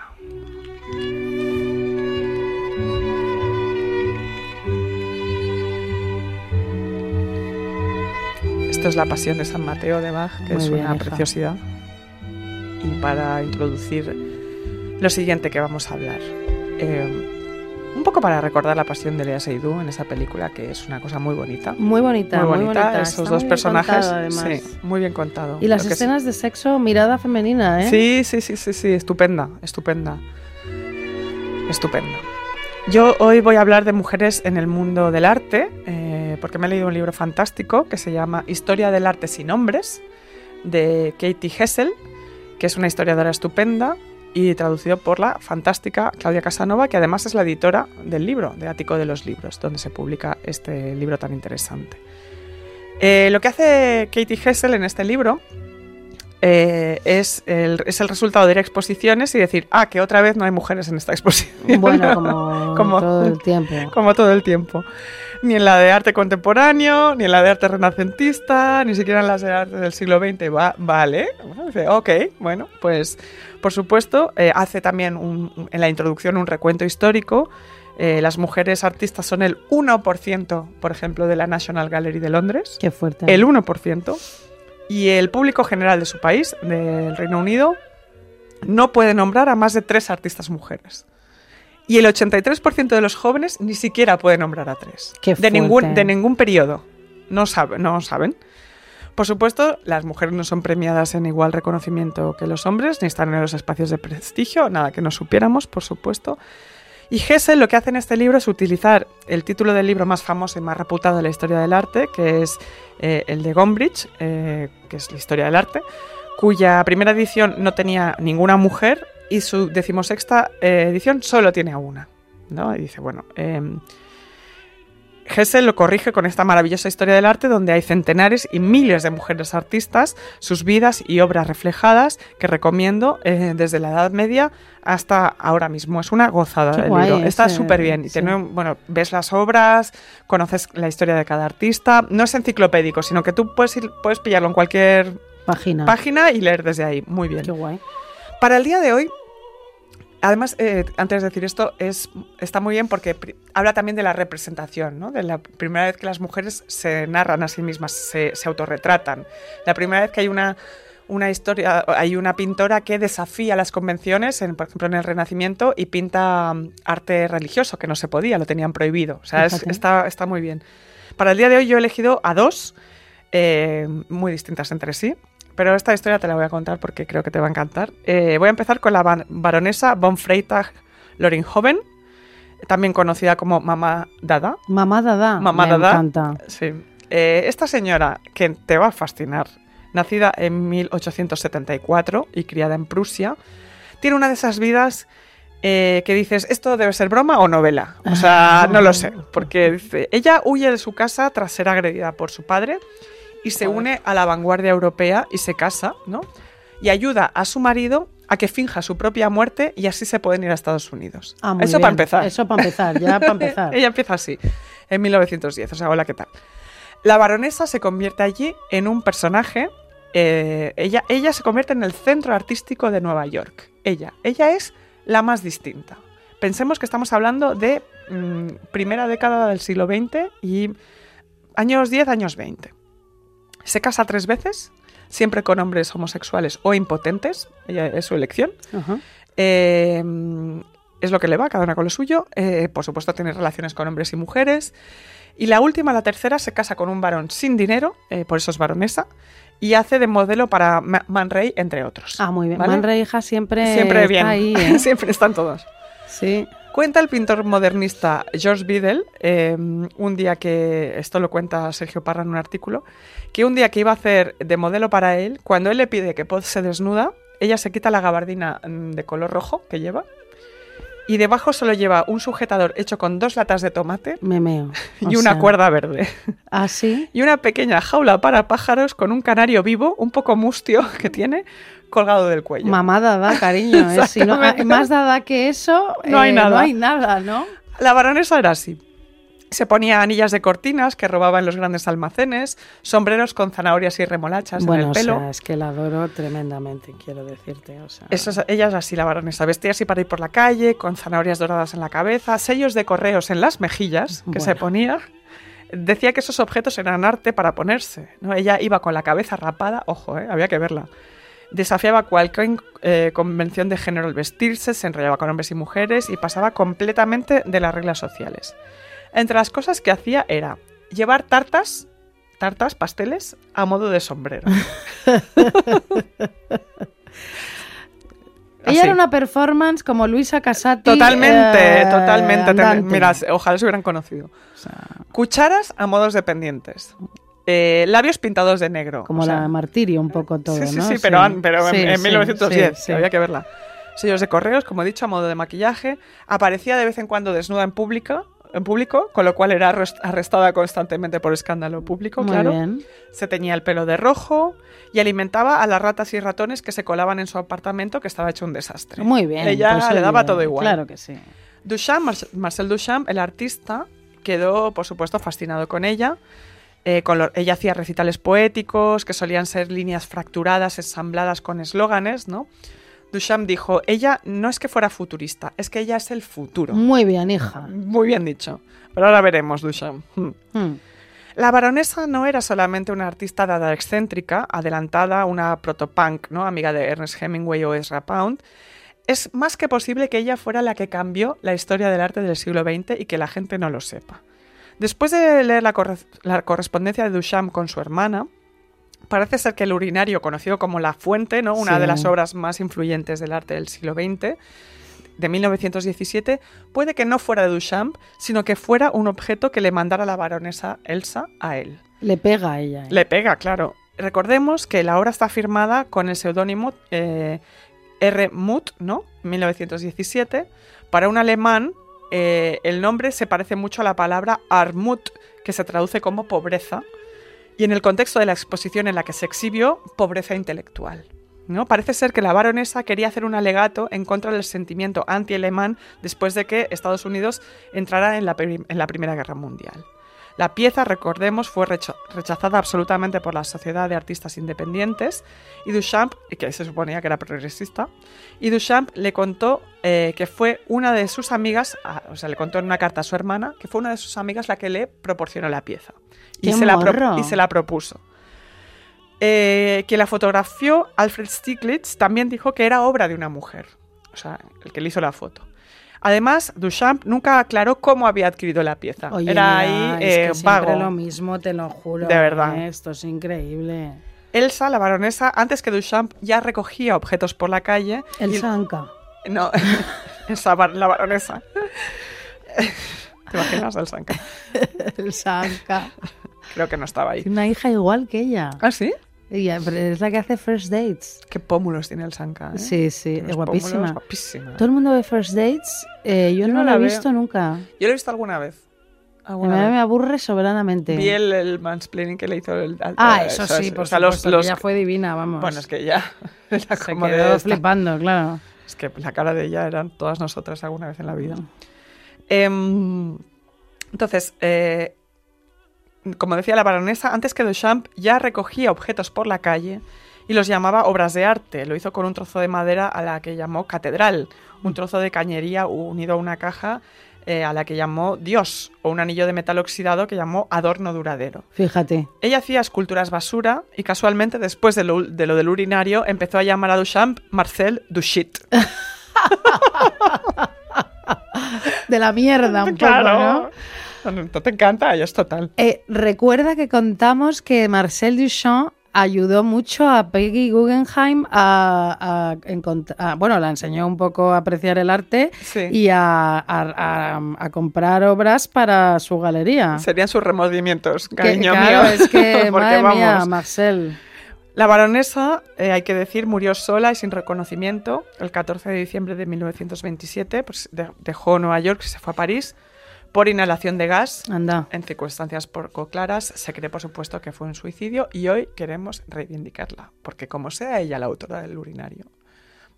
Esto es la pasión de San Mateo de Bach, que Muy es bien, una hija. preciosidad. Y para introducir lo siguiente que vamos a hablar. eh, un poco para recordar la pasión de Lea Seydoux en esa película, que es una cosa muy bonita. Muy bonita, muy muy bonita, esos Está dos muy bien personajes. contado, sí, muy bien contado. Y las escenas de sexo, mirada femenina, ¿eh? Sí, sí, sí, sí, sí, estupenda, estupenda. Estupenda. Yo hoy voy a hablar de mujeres en el mundo del arte, eh, porque me he leído un libro fantástico que se llama Historia del arte sin hombres, de Katie Hessel, que es una historiadora estupenda y traducido por la fantástica Claudia Casanova, que además es la editora del libro, de Ático de los Libros, donde se publica este libro tan interesante. Eh, lo que hace Katie Hessel en este libro eh, es, el, es el resultado de ir a exposiciones y decir, ah, que otra vez no hay mujeres en esta exposición. Bueno, como, Como- todo el tiempo. Como todo el tiempo. Ni en la de arte contemporáneo, ni en la de arte renacentista, ni siquiera en las de arte del siglo XX. Va, vale. Dice, ok, bueno, pues por supuesto, eh, hace también un- en la introducción un recuento histórico. Eh, las mujeres artistas son el 1%, por ejemplo, de la National Gallery de Londres. Qué fuerte. El 1%. Y el público general de su país, del Reino Unido, no puede nombrar a más de tres artistas mujeres. Y el 83% de los jóvenes ni siquiera puede nombrar a tres. Qué de, ningún, de ningún periodo. No, sabe, no saben. Por supuesto, las mujeres no son premiadas en igual reconocimiento que los hombres, ni están en los espacios de prestigio, nada que no supiéramos, por supuesto. Y Hessel lo que hace en este libro es utilizar el título del libro más famoso y más reputado de la historia del arte, que es eh, el de Gombrich, eh, que es la historia del arte, cuya primera edición no tenía ninguna mujer y su decimosexta eh, edición solo tiene a una. ¿no? Y dice, bueno, em, Hessel lo corrige con esta maravillosa historia del arte donde hay centenares y miles de mujeres artistas, sus vidas y obras reflejadas que recomiendo eh, desde la Edad Media hasta ahora mismo. Es una gozada el libro. Está súper bien. Y sí. tiene, bueno, ves las obras, conoces la historia de cada artista. No es enciclopédico, sino que tú puedes, ir, puedes pillarlo en cualquier Página. página y leer desde ahí. Muy bien. Qué guay. Para el día de hoy, además, eh, antes de decir esto, es, está muy bien porque habla también de la representación, ¿no? de la primera vez que las mujeres se narran a sí mismas, se, se autorretratan. La primera vez que hay una, una historia, hay una pintora que desafía las convenciones, en, por ejemplo en el Renacimiento, y pinta mm, arte religioso, que no se podía, lo tenían prohibido. O sea, es- está, está muy bien. Para el día de hoy yo he elegido a dos, eh, muy distintas entre sí. Pero esta historia te la voy a contar porque creo que te va a encantar. Eh, voy a empezar con la ba- baronesa von Freytag Loringhoven, también conocida como Mamá Dada. Mamá Dada. Mamá Me Dada. encanta. Sí. Eh, esta señora, que te va a fascinar, nacida en 1874 y criada en Prusia, tiene una de esas vidas eh, que dices, ¿esto debe ser broma o novela? O sea, no lo sé, porque dice, ella huye de su casa tras ser agredida por su padre y se une a la vanguardia europea y se casa, ¿no? Y ayuda a su marido a que finja su propia muerte y así se pueden ir a Estados Unidos. Ah, muy Eso bien. para empezar. Eso para empezar, ya para empezar. Ella empieza así, en 1910. O sea, hola, ¿qué tal? La baronesa se convierte allí en un personaje. eh, ella, ella se convierte en el centro artístico de Nueva York. Ella. Ella es la más distinta. Pensemos que estamos hablando de mm, primera década del siglo XX y años 10, años 20. Se casa tres veces, siempre con hombres homosexuales o impotentes. Ella es su elección. Eh, es lo que le va, cada una con lo suyo. Eh, por supuesto, tiene relaciones con hombres y mujeres. Y la última, la tercera, se casa con un varón sin dinero, eh, por eso es baronesa, y hace de modelo para Ma- Man Ray, entre otros. Ah, muy bien. ¿Vale? Man Ray, hija siempre, Siempre está bien. ahí. Siempre están todos. Sí. Cuenta el pintor modernista George Biddle, eh, un día que, esto lo cuenta Sergio Parra en un artículo, que un día que iba a hacer de modelo para él, cuando él le pide que Pod se desnuda, ella se quita la gabardina mm, de color rojo que lleva y debajo solo lleva un sujetador hecho con dos latas de tomate Me meo. y una sea, cuerda verde. ¿Ah, sí? Y una pequeña jaula para pájaros con un canario vivo, un poco mustio que tiene, colgado del cuello. Mamá dada, cariño. ¿eh? Si no, Exactamente. más dada que eso, No hay eh, nada. No hay nada, ¿no? La baronesa era así. Se ponía anillas de cortinas que robaba en los grandes almacenes, sombreros con zanahorias y remolachas Bueno, en el o pelo. sea, es que la adoro tremendamente, quiero decirte. O sea, Eso es- ella es así, la baronesa. Vestía así para ir por la calle, con zanahorias doradas en la cabeza, sellos de correos en las mejillas que se ponía. Decía que esos objetos eran arte para ponerse. ¿no? Ella iba con la cabeza rapada, ojo, ¿eh? había que verla. Desafiaba cualquier eh, convención de género al vestirse, se enrollaba con hombres y mujeres y pasaba completamente de las reglas sociales. Entre las cosas que hacía era llevar tartas, tartas, pasteles, a modo de sombrero. Ella era una performance como Luisa Casati. Totalmente, eh, totalmente. Andante. Mira, ojalá se hubieran conocido. O sea, Cucharas a modos de pendientes. Eh, labios pintados de negro. como o sea, la martirio un poco todo, Sí, sí, ¿no? sí, pero, an- pero en, Sí, en sí, 1910, sí, sí. había que verla. Sellos de correos, como he dicho, a modo de maquillaje. Aparecía de vez en cuando desnuda en público, en público, con lo cual era arrest- arrestada constantemente por escándalo público, Muy claro. bien. Se teñía el pelo de rojo y alimentaba a las ratas y ratones que se colaban en su apartamento, que estaba hecho un desastre. Muy bien. Ella pues le daba todo igual. Claro que sí. Duchamp, Mar- Marcel Duchamp, el artista, quedó, por supuesto, fascinado con ella. Eh, con lo- ella hacía recitales poéticos que solían ser líneas fracturadas, ensambladas con eslóganes, ¿no? Duchamp dijo, ella no es que fuera futurista, es que ella es el futuro. Muy bien, hija. Muy bien dicho. Pero ahora veremos, Duchamp. Hmm. Mm. La baronesa no era solamente una artista dada excéntrica, adelantada, una protopunk, ¿no? amiga de Ernest Hemingway o Ezra Pound. Es más que posible que ella fuera la que cambió la historia del arte del siglo XX y que la gente no lo sepa. Después de leer la, corre- la correspondencia de Duchamp con su hermana, parece ser que el urinario, conocido como La Fuente, ¿no? una Sí. de las obras más influyentes del arte del siglo XX, de 1917, puede que no fuera de Duchamp, sino que fuera un objeto que le mandara la baronesa Elsa a él. Le pega a ella. ¿eh? Le pega, claro. Recordemos que la obra está firmada con el seudónimo eh, R. Muth, ¿no? 1917. Para un alemán, eh, el nombre se parece mucho a la palabra Armut, que se traduce como pobreza. Y en el contexto de la exposición en la que se exhibió, pobreza intelectual. ¿no? Parece ser que la baronesa quería hacer un alegato en contra del sentimiento anti-alemán después de que Estados Unidos entrara en la, prim- en la Primera Guerra Mundial. La pieza, recordemos, fue recha- rechazada absolutamente por la Sociedad de Artistas Independientes y Duchamp, que se suponía que era progresista, y Duchamp le contó eh, que fue una de sus amigas, o sea, le contó en una carta a su hermana, que fue una de sus amigas la que le proporcionó la pieza. Y, ¡Qué se la, pro- morro! y se la propuso. Eh, que la fotografió Alfred Stieglitz también dijo que era obra de una mujer, o sea, el que le hizo la foto. Además, Duchamp nunca aclaró cómo había adquirido la pieza. Oye, era ahí es eh, que siempre vago. lo mismo, te lo juro. De verdad. ¿eh? Esto es increíble. Elsa, la baronesa, antes que Duchamp, ya recogía objetos por la calle. El y- Sanka. No, Elsa, la baronesa. ¿Te imaginas el Sanka? El Sanka. Creo que no estaba ahí. Una hija igual que ella. ¿Ah, sí? Es la que hace First Dates. Qué pómulos tiene el Sanka. ¿eh? Sí, sí, es guapísima. guapísima. Todo el mundo ve First Dates. eh, yo, Yo no, no lo he la veo. visto nunca. Yo lo he visto alguna vez. A mí vez. me aburre soberanamente. Vi el, el mansplaining que le hizo el... al- Ah, eh, eso o sí, o por sea, los- supuesto, los- ella fue divina, vamos. Bueno, es que ya... era Se como de quedó esta- flipando, claro. Es que la cara de ella eran todas nosotras alguna vez en la vida. Em, entonces, eh, como decía la baronesa, antes que Duchamp ya recogía objetos por la calle y los llamaba obras de arte. Lo hizo con un trozo de madera a la que llamó catedral, un trozo de cañería unido a una caja eh, a la que llamó Dios, o un anillo de metal oxidado que llamó adorno duradero. Fíjate. Ella hacía esculturas basura y casualmente después de lo, de lo del urinario empezó a llamar a Duchamp Marcel Dushit. De la mierda, un poco, ¿no? ¿no? te encanta, es total. Eh, recuerda que contamos que Marcel Duchamp ayudó mucho a Peggy Guggenheim a, a bueno, la enseñó un poco a apreciar el arte Sí. y a, comprar obras para su galería. Serían sus remordimientos, Que- cariño claro, mío. es que, madre mía, vamos. Marcel. La baronesa, eh, hay que decir, murió sola y sin reconocimiento el 14 de diciembre de 1927. Pues de- dejó Nueva York y se fue a París por inhalación de gas. Anda. En circunstancias poco claras, se cree por supuesto que fue un suicidio y hoy queremos reivindicarla, porque como sea ella la autora del urinario,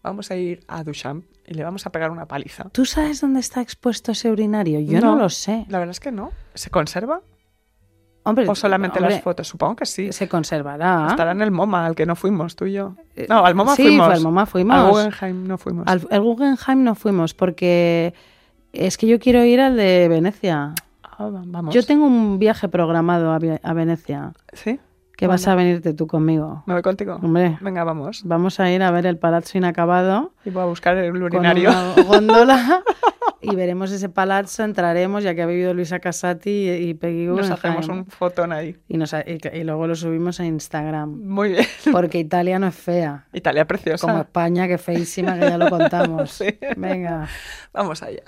vamos a ir a Duchamp y le vamos a pegar una paliza. ¿Tú sabes dónde está expuesto ese urinario? Yo no, lo sé. La verdad es que no. ¿Se conserva? Hombre, ¿O solamente hombre, las fotos? Supongo que sí. Se conservará. Estará en el MoMA, al que no fuimos tú y yo. Eh, No, al MoMa sí, fuimos. al MoMA fuimos. Al Guggenheim no fuimos. Al, al Guggenheim no fuimos porque es que yo quiero ir al de Venecia. Ah, va- vamos. Yo tengo un viaje programado a, Ve- a Venecia. ¿Sí? Que vas a venirte tú conmigo. ¿Me voy contigo? Hombre. Venga, vamos. Vamos a ir a ver el palazzo inacabado Y voy a buscar el con urinario. una góndola y veremos ese palazzo, entraremos ya que ha vivido Luisa Casati y, y Peggy Nos hacemos un fotón ahí. y, nos ha- y, y luego lo subimos a Instagram. Muy bien. Porque Italia no es fea. Italia preciosa. Como España, que feísima, que ya lo contamos. Sí. Venga. Vamos allá.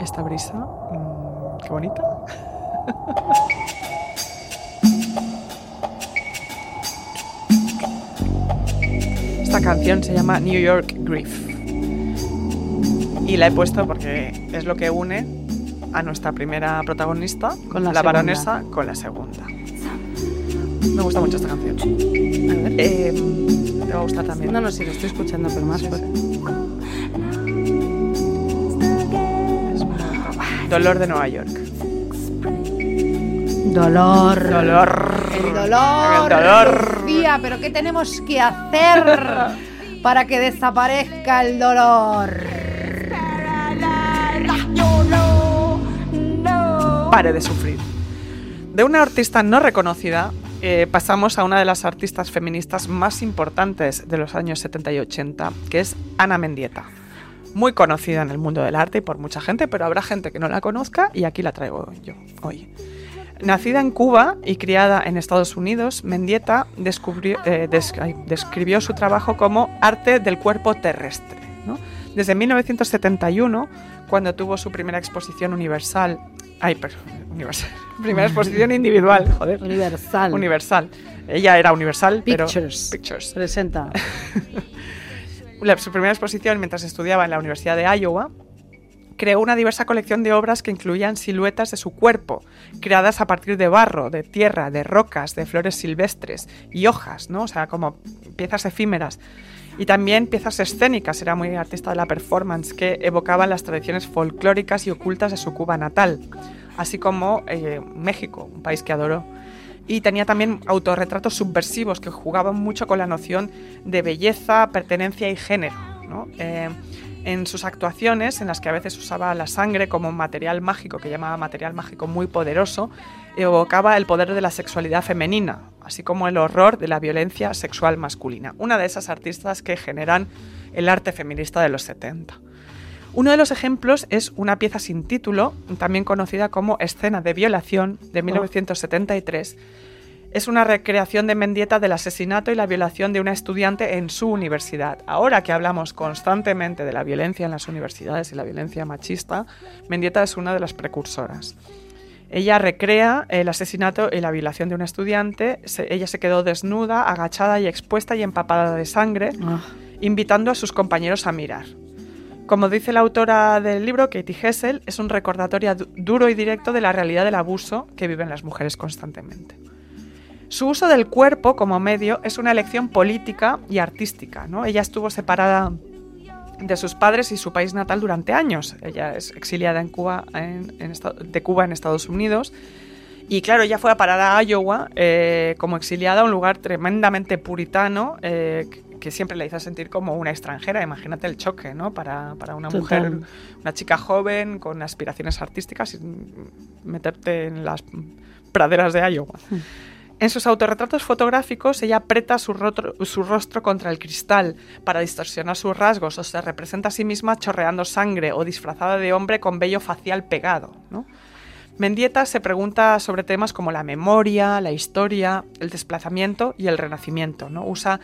Esta brisa, mm, qué bonita. Esta canción se llama New York Grief. Y la he puesto porque es lo que une a nuestra primera protagonista, Con la baronesa, con la segunda. Me gusta mucho esta canción. A ver. Eh, te va a gustar también. No, no, sí, lo estoy escuchando, pero más Sí, fuerte. Dolor de Nueva York. Dolor. Dolor. El dolor. El dolor. Lucía, pero ¿qué tenemos que hacer para que desaparezca el dolor? Pare de sufrir. De una artista no reconocida, eh, pasamos a una de las artistas feministas más importantes de los años 70 y 80, que es Ana Mendieta. Muy conocida en el mundo del arte y por mucha gente, pero habrá gente que no la conozca y aquí la traigo yo hoy. Nacida en Cuba y criada en Estados Unidos, Mendieta descubrió- eh, des- describió su trabajo como arte del cuerpo terrestre. ¿no? Desde 1971, cuando tuvo su primera exposición universal, ay, perdón, universal, primera exposición individual, joder, Universal. universal. Ella era universal, Pictures. pero Pictures. Presenta. Su primera exposición mientras estudiaba en la Universidad de Iowa, creó una diversa colección de obras que incluían siluetas de su cuerpo, creadas a partir de barro, de tierra, de rocas, de flores silvestres y hojas, ¿no? O sea, como piezas efímeras. Y también piezas escénicas, era muy artista de la performance, que evocaban las tradiciones folclóricas y ocultas de su Cuba natal, así como eh, México, un país que adoró. Y tenía también autorretratos subversivos que jugaban mucho con la noción de belleza, pertenencia y género. Eh, en sus actuaciones, en las que a veces usaba la sangre como material mágico, que llamaba material mágico muy poderoso, evocaba el poder de la sexualidad femenina, así como el horror de la violencia sexual masculina. Una de esas artistas que generan el arte feminista de los 70. Uno de los ejemplos es una pieza sin título, también conocida como Escena de Violación, de 1973. Es una recreación de Mendieta del asesinato y la violación de una estudiante en su universidad. Ahora que hablamos constantemente de la violencia en las universidades y la violencia machista, Mendieta es una de las precursoras. Ella recrea el asesinato y la violación de una estudiante. Se- ella se quedó desnuda, agachada y expuesta y empapada de sangre, Ah, invitando a sus compañeros a mirar. Como dice la autora del libro, Katie Hessel, es un recordatorio du- duro y directo de la realidad del abuso que viven las mujeres constantemente. Su uso del cuerpo como medio es una elección política y artística. ¿no? Ella estuvo separada de sus padres y su país natal durante años. Ella es exiliada en Cuba, en- de Cuba en Estados Unidos. Y claro, ella fue a parar a Iowa eh, como exiliada, un lugar tremendamente puritano eh, que- siempre la hizo sentir como una extranjera. Imagínate el choque, ¿no? Para, para una Total. mujer, una chica joven con aspiraciones artísticas y meterte en las praderas de Iowa. En sus autorretratos fotográficos, ella aprieta su, rotro- su rostro contra el cristal para distorsionar sus rasgos o se representa a sí misma chorreando sangre o disfrazada de hombre con vello facial pegado. ¿no? Mendieta se pregunta sobre temas como la memoria, la historia, el desplazamiento y el renacimiento. ¿no? Usa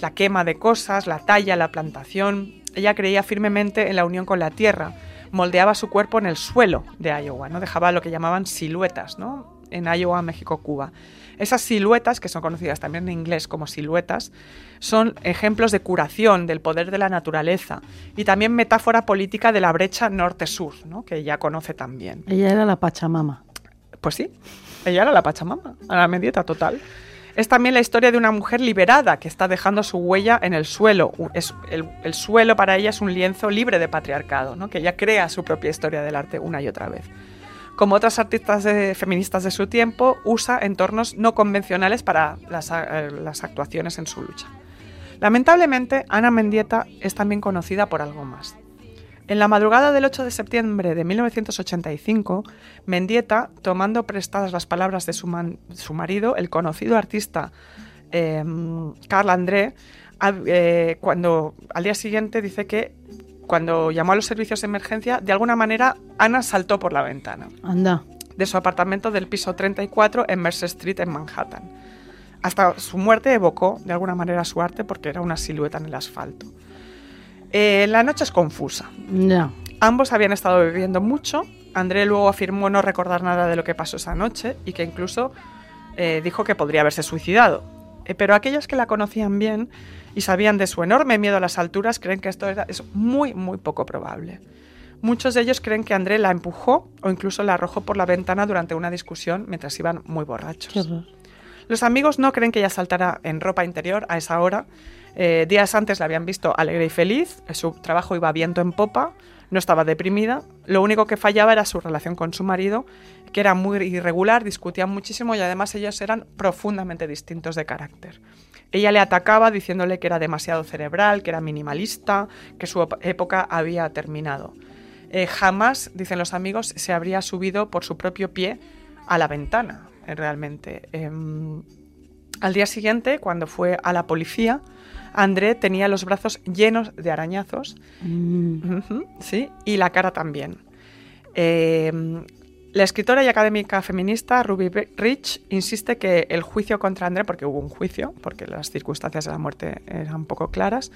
la quema de cosas, la talla, la plantación. Ella creía firmemente en la unión con la tierra. Moldeaba su cuerpo en el suelo de Iowa, ¿no? dejaba lo que llamaban siluetas ¿no? en Iowa, México, Cuba. Esas siluetas, que son conocidas también en inglés como siluetas, son ejemplos de curación del poder de la naturaleza y también metáfora política de la brecha norte-sur, ¿no? que ella conoce también. ella era la Pachamama. Pues sí, ella era la Pachamama, a la Mendieta total. Es también la historia de una mujer liberada que está dejando su huella en el suelo. El, el suelo para ella es un lienzo libre de patriarcado, ¿no? que ella crea su propia historia del arte una y otra vez. Como otras artistas feministas de su tiempo, usa entornos no convencionales para las, eh, las actuaciones en su lucha. Lamentablemente, Ana Mendieta es también conocida por algo más. En la madrugada del 8 de septiembre de 1985, Mendieta, tomando prestadas las palabras de su, man- su marido, el conocido artista eh, Carl André, eh, cuando al día siguiente dice que cuando llamó a los servicios de emergencia, de alguna manera Ana saltó por la ventana Anda. de su apartamento del piso 34 en Mercer Street en Manhattan. Hasta su muerte evocó de alguna manera su arte porque era una silueta en el asfalto. Eh, la noche es confusa. Ya. Ambos habían estado bebiendo mucho. André luego afirmó no recordar nada de lo que pasó esa noche y que incluso eh, dijo que podría haberse suicidado. Eh, pero aquellos que la conocían bien y sabían de su enorme miedo a las alturas creen que esto era, es muy, muy poco probable. Muchos de ellos creen que André la empujó o incluso la arrojó por la ventana durante una discusión mientras iban muy borrachos. Los amigos no creen que ella saltara en ropa interior a esa hora. Eh, días antes la habían visto alegre y feliz, su trabajo iba viento en popa, no estaba deprimida. Lo único que fallaba era su relación con su marido, que era muy irregular, discutían muchísimo y además ellos eran profundamente distintos de carácter. Ella le atacaba diciéndole que era demasiado cerebral, que era minimalista, que su época había terminado. Eh, jamás, dicen los amigos, se habría subido por su propio pie a la ventana, eh, realmente. Em, al día siguiente, cuando fue a la policía, André tenía los brazos llenos de arañazos Mm. Sí, y la cara también. Eh, la escritora y académica feminista Ruby Rich insiste que el juicio contra André, porque hubo un juicio, porque las circunstancias de la muerte eran poco claras,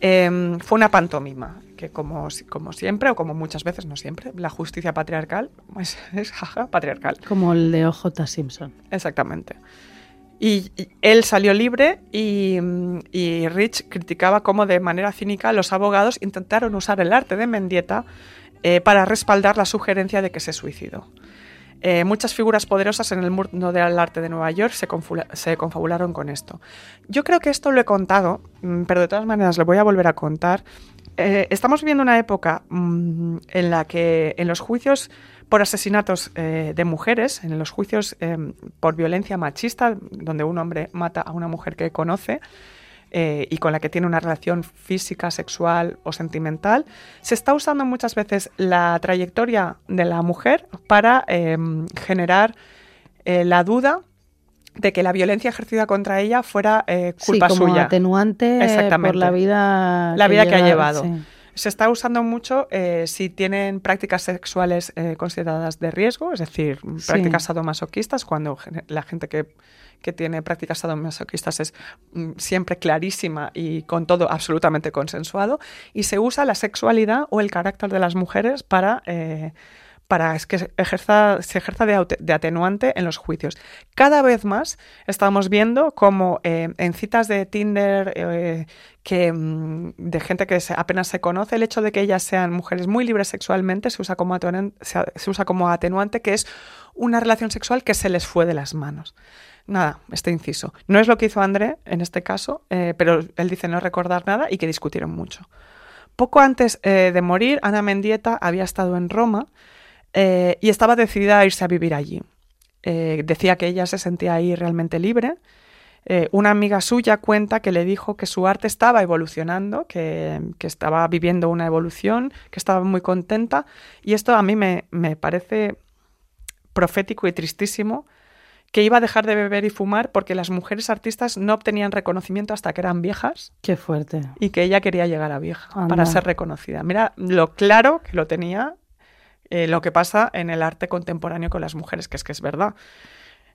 eh, fue una pantomima, que como siempre, o como muchas veces, no siempre, la justicia patriarcal es, es jaja, patriarcal. Como el de OJ Simpson. Exactamente. Y, él salió libre y, Rich criticaba cómo de manera cínica los abogados intentaron usar el arte de Mendieta eh, para respaldar la sugerencia de que se suicidó. Eh, muchas figuras poderosas en el mundo del arte de Nueva York se confabularon con esto. Yo creo que esto lo he contado, mm, pero de todas maneras lo voy a volver a contar. Eh, estamos viviendo una época mm, en la que en los juicios por asesinatos eh, de mujeres, en los juicios eh, por violencia machista, donde un hombre mata a una mujer que conoce eh, y con la que tiene una relación física, sexual o sentimental, se está usando muchas veces la trayectoria de la mujer para eh, generar eh, la duda de que la violencia ejercida contra ella fuera culpa sí, como suya. atenuante Exactamente. por la vida La vida que ha lleva- llevado. sí. Se está usando mucho eh, si tienen prácticas sexuales eh, consideradas de riesgo, es decir, prácticas sadomasoquistas, cuando la gente que, que tiene prácticas sadomasoquistas es mm, siempre clarísima y con todo absolutamente consensuado, y se usa la sexualidad o el carácter de las mujeres para... eh, para que se ejerza, se ejerza de, atenuante en los juicios. Cada vez más estamos viendo como eh, en citas de Tinder eh, que, mm, de gente que apenas se conoce, el hecho de que ellas sean mujeres muy libres sexualmente se usa, como atenuan- se, usa como atenuante, que es una relación sexual que se les fue de las manos. Nada, este inciso. No es lo que hizo André en este caso, eh, pero él dice no recordar nada y que discutieron mucho. Poco antes de morir, Ana Mendieta había estado en Roma eh, y estaba decidida a irse a vivir allí. Eh, decía que ella se sentía ahí realmente libre. Eh, una amiga suya cuenta que le dijo que su arte estaba evolucionando, que, que estaba viviendo una evolución, que estaba muy contenta. Y esto a mí me, me parece profético y tristísimo, que iba a dejar de beber y fumar porque las mujeres artistas no obtenían reconocimiento hasta que eran viejas Qué fuerte. y que ella quería llegar a vieja Anda. para ser reconocida. Mira lo claro que lo tenía eh, lo que pasa en el arte contemporáneo con las mujeres, que es que es verdad.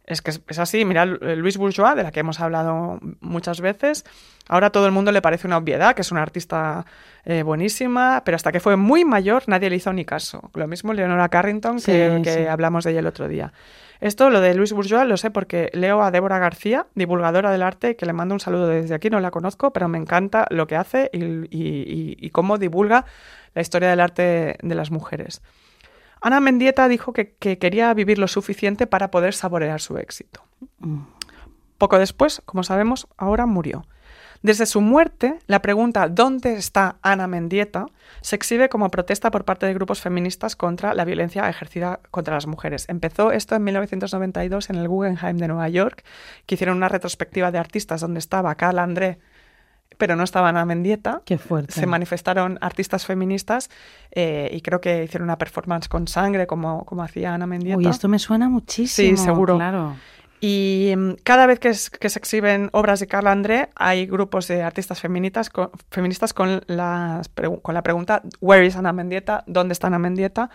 Es que es, es así, mira, eh, Luis Bourgeois, de la que hemos hablado muchas veces, ahora a todo el mundo le parece una obviedad, que es una artista eh, buenísima, pero hasta que fue muy mayor nadie le hizo ni caso. Lo mismo Leonora Carrington, que, Sí, que sí. hablamos de ella el otro día. Esto, lo de Luis Bourgeois, lo sé porque leo a Débora García, divulgadora del arte, que le mando un saludo desde aquí, no la conozco, pero me encanta lo que hace y, y- y- y cómo divulga la historia del arte de las mujeres. Ana Mendieta dijo que, que quería vivir lo suficiente para poder saborear su éxito. Poco después, como sabemos, ahora murió. Desde su muerte, la pregunta ¿dónde está Ana Mendieta? se exhibe como protesta por parte de grupos feministas contra la violencia ejercida contra las mujeres. Empezó esto en 1992 en el Guggenheim de Nueva York, que hicieron una retrospectiva de artistas donde estaba Carla André, pero no estaba Ana Mendieta. Qué fuerte. Se manifestaron artistas feministas eh, y creo que hicieron una performance con sangre como, como hacía Ana Mendieta. Uy, esto me suena muchísimo. Sí, seguro. Claro. Y mm, cada vez que, es- que se exhiben obras de Carla André, hay grupos de artistas feministas con, feministas con, las con la pregunta ¿Where is Ana Mendieta? ¿Dónde está Ana Mendieta?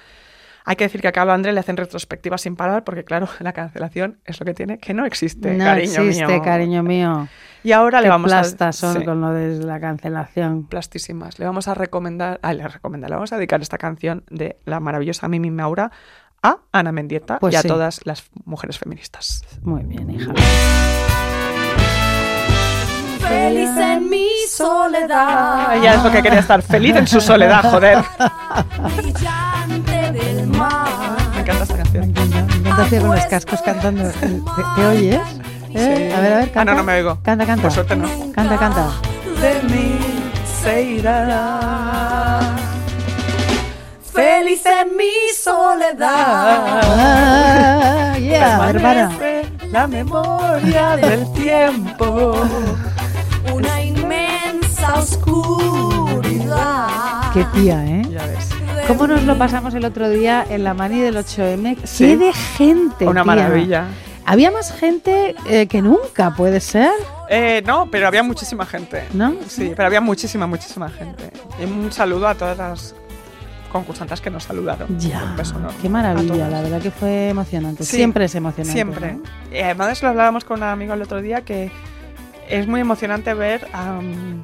Hay que decir que a Carla André le hacen retrospectivas sin parar porque, claro, la cancelación es lo que tiene, que no existe, no cariño existe, mío. cariño mío. Y ahora le vamos plastas a... son sí, con lo de la cancelación. plastísimas. Le vamos a recomendar, ah, le recomendar, le vamos a dedicar esta canción de la maravillosa Mimi Maura a Ana Mendieta Pues y a sí. todas las mujeres feministas. Muy bien, hija. Feliz en mi soledad. Ella es lo que quería estar feliz en su soledad, joder. Encanta con los cascos cantando. ¿Te, te oyes? ¿Eh? Sí. A ver, a ver, canta. Ah, no, no me oigo. Canta, canta. Por suerte no. Canta, canta. De mí se irá. Feliz en mi soledad. Ah, yeah, hermana. La memoria del tiempo. Una inmensa oscuridad. Qué tía, ¿eh? Ya ves. ¿Cómo nos lo pasamos el otro día en la mani del 8M? Sí. ¡Qué de gente! Una tía! maravilla. Había más gente eh, que nunca, puede ser, Eh, no, pero había muchísima gente. ¿no? Sí, pero había muchísima, muchísima gente. Y un saludo a todas las concursantes que nos saludaron. Ya, Un beso enorme. qué A maravilla, la verdad que fue emocionante. Sí, Siempre es emocionante. Siempre. ¿no? Y además lo hablábamos con un amigo el otro día que es muy emocionante ver am,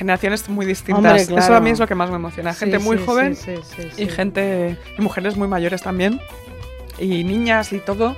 generaciones muy distintas. Hombre, Eso a mí es lo que más me emociona. Gente Sí, muy sí, joven sí. y gente y mujeres muy mayores también y niñas y todo.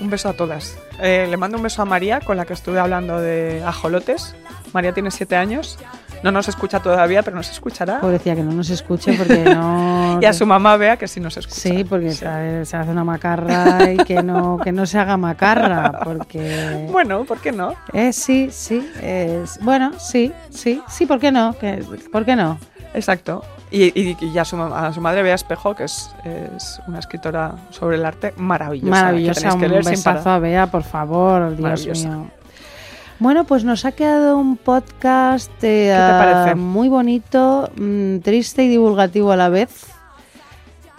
Un beso a todas. Eh, le mando un beso a María con la que estuve hablando de ajolotes. María tiene siete años. No nos escucha todavía, pero nos escuchará. Pobrecilla, que no nos escuche porque no... Y a su mamá vea que sí nos escucha. Sí, porque Sí. Se, hace una macarra y que no, que no se haga macarra, porque... Bueno, ¿por qué no? Eh, sí, sí, es... Bueno, sí, sí, sí, ¿por qué no? Que- ¿Por qué no? Exacto. Y, y, y a, su, a su madre Bea Espejo, que es, es una escritora sobre el arte maravillosa. Maravillosa, que que un besazo a Bea, por favor, Dios mío. Bueno, pues nos ha quedado un podcast eh, te ah, parece? muy bonito, mm, triste y divulgativo a la vez.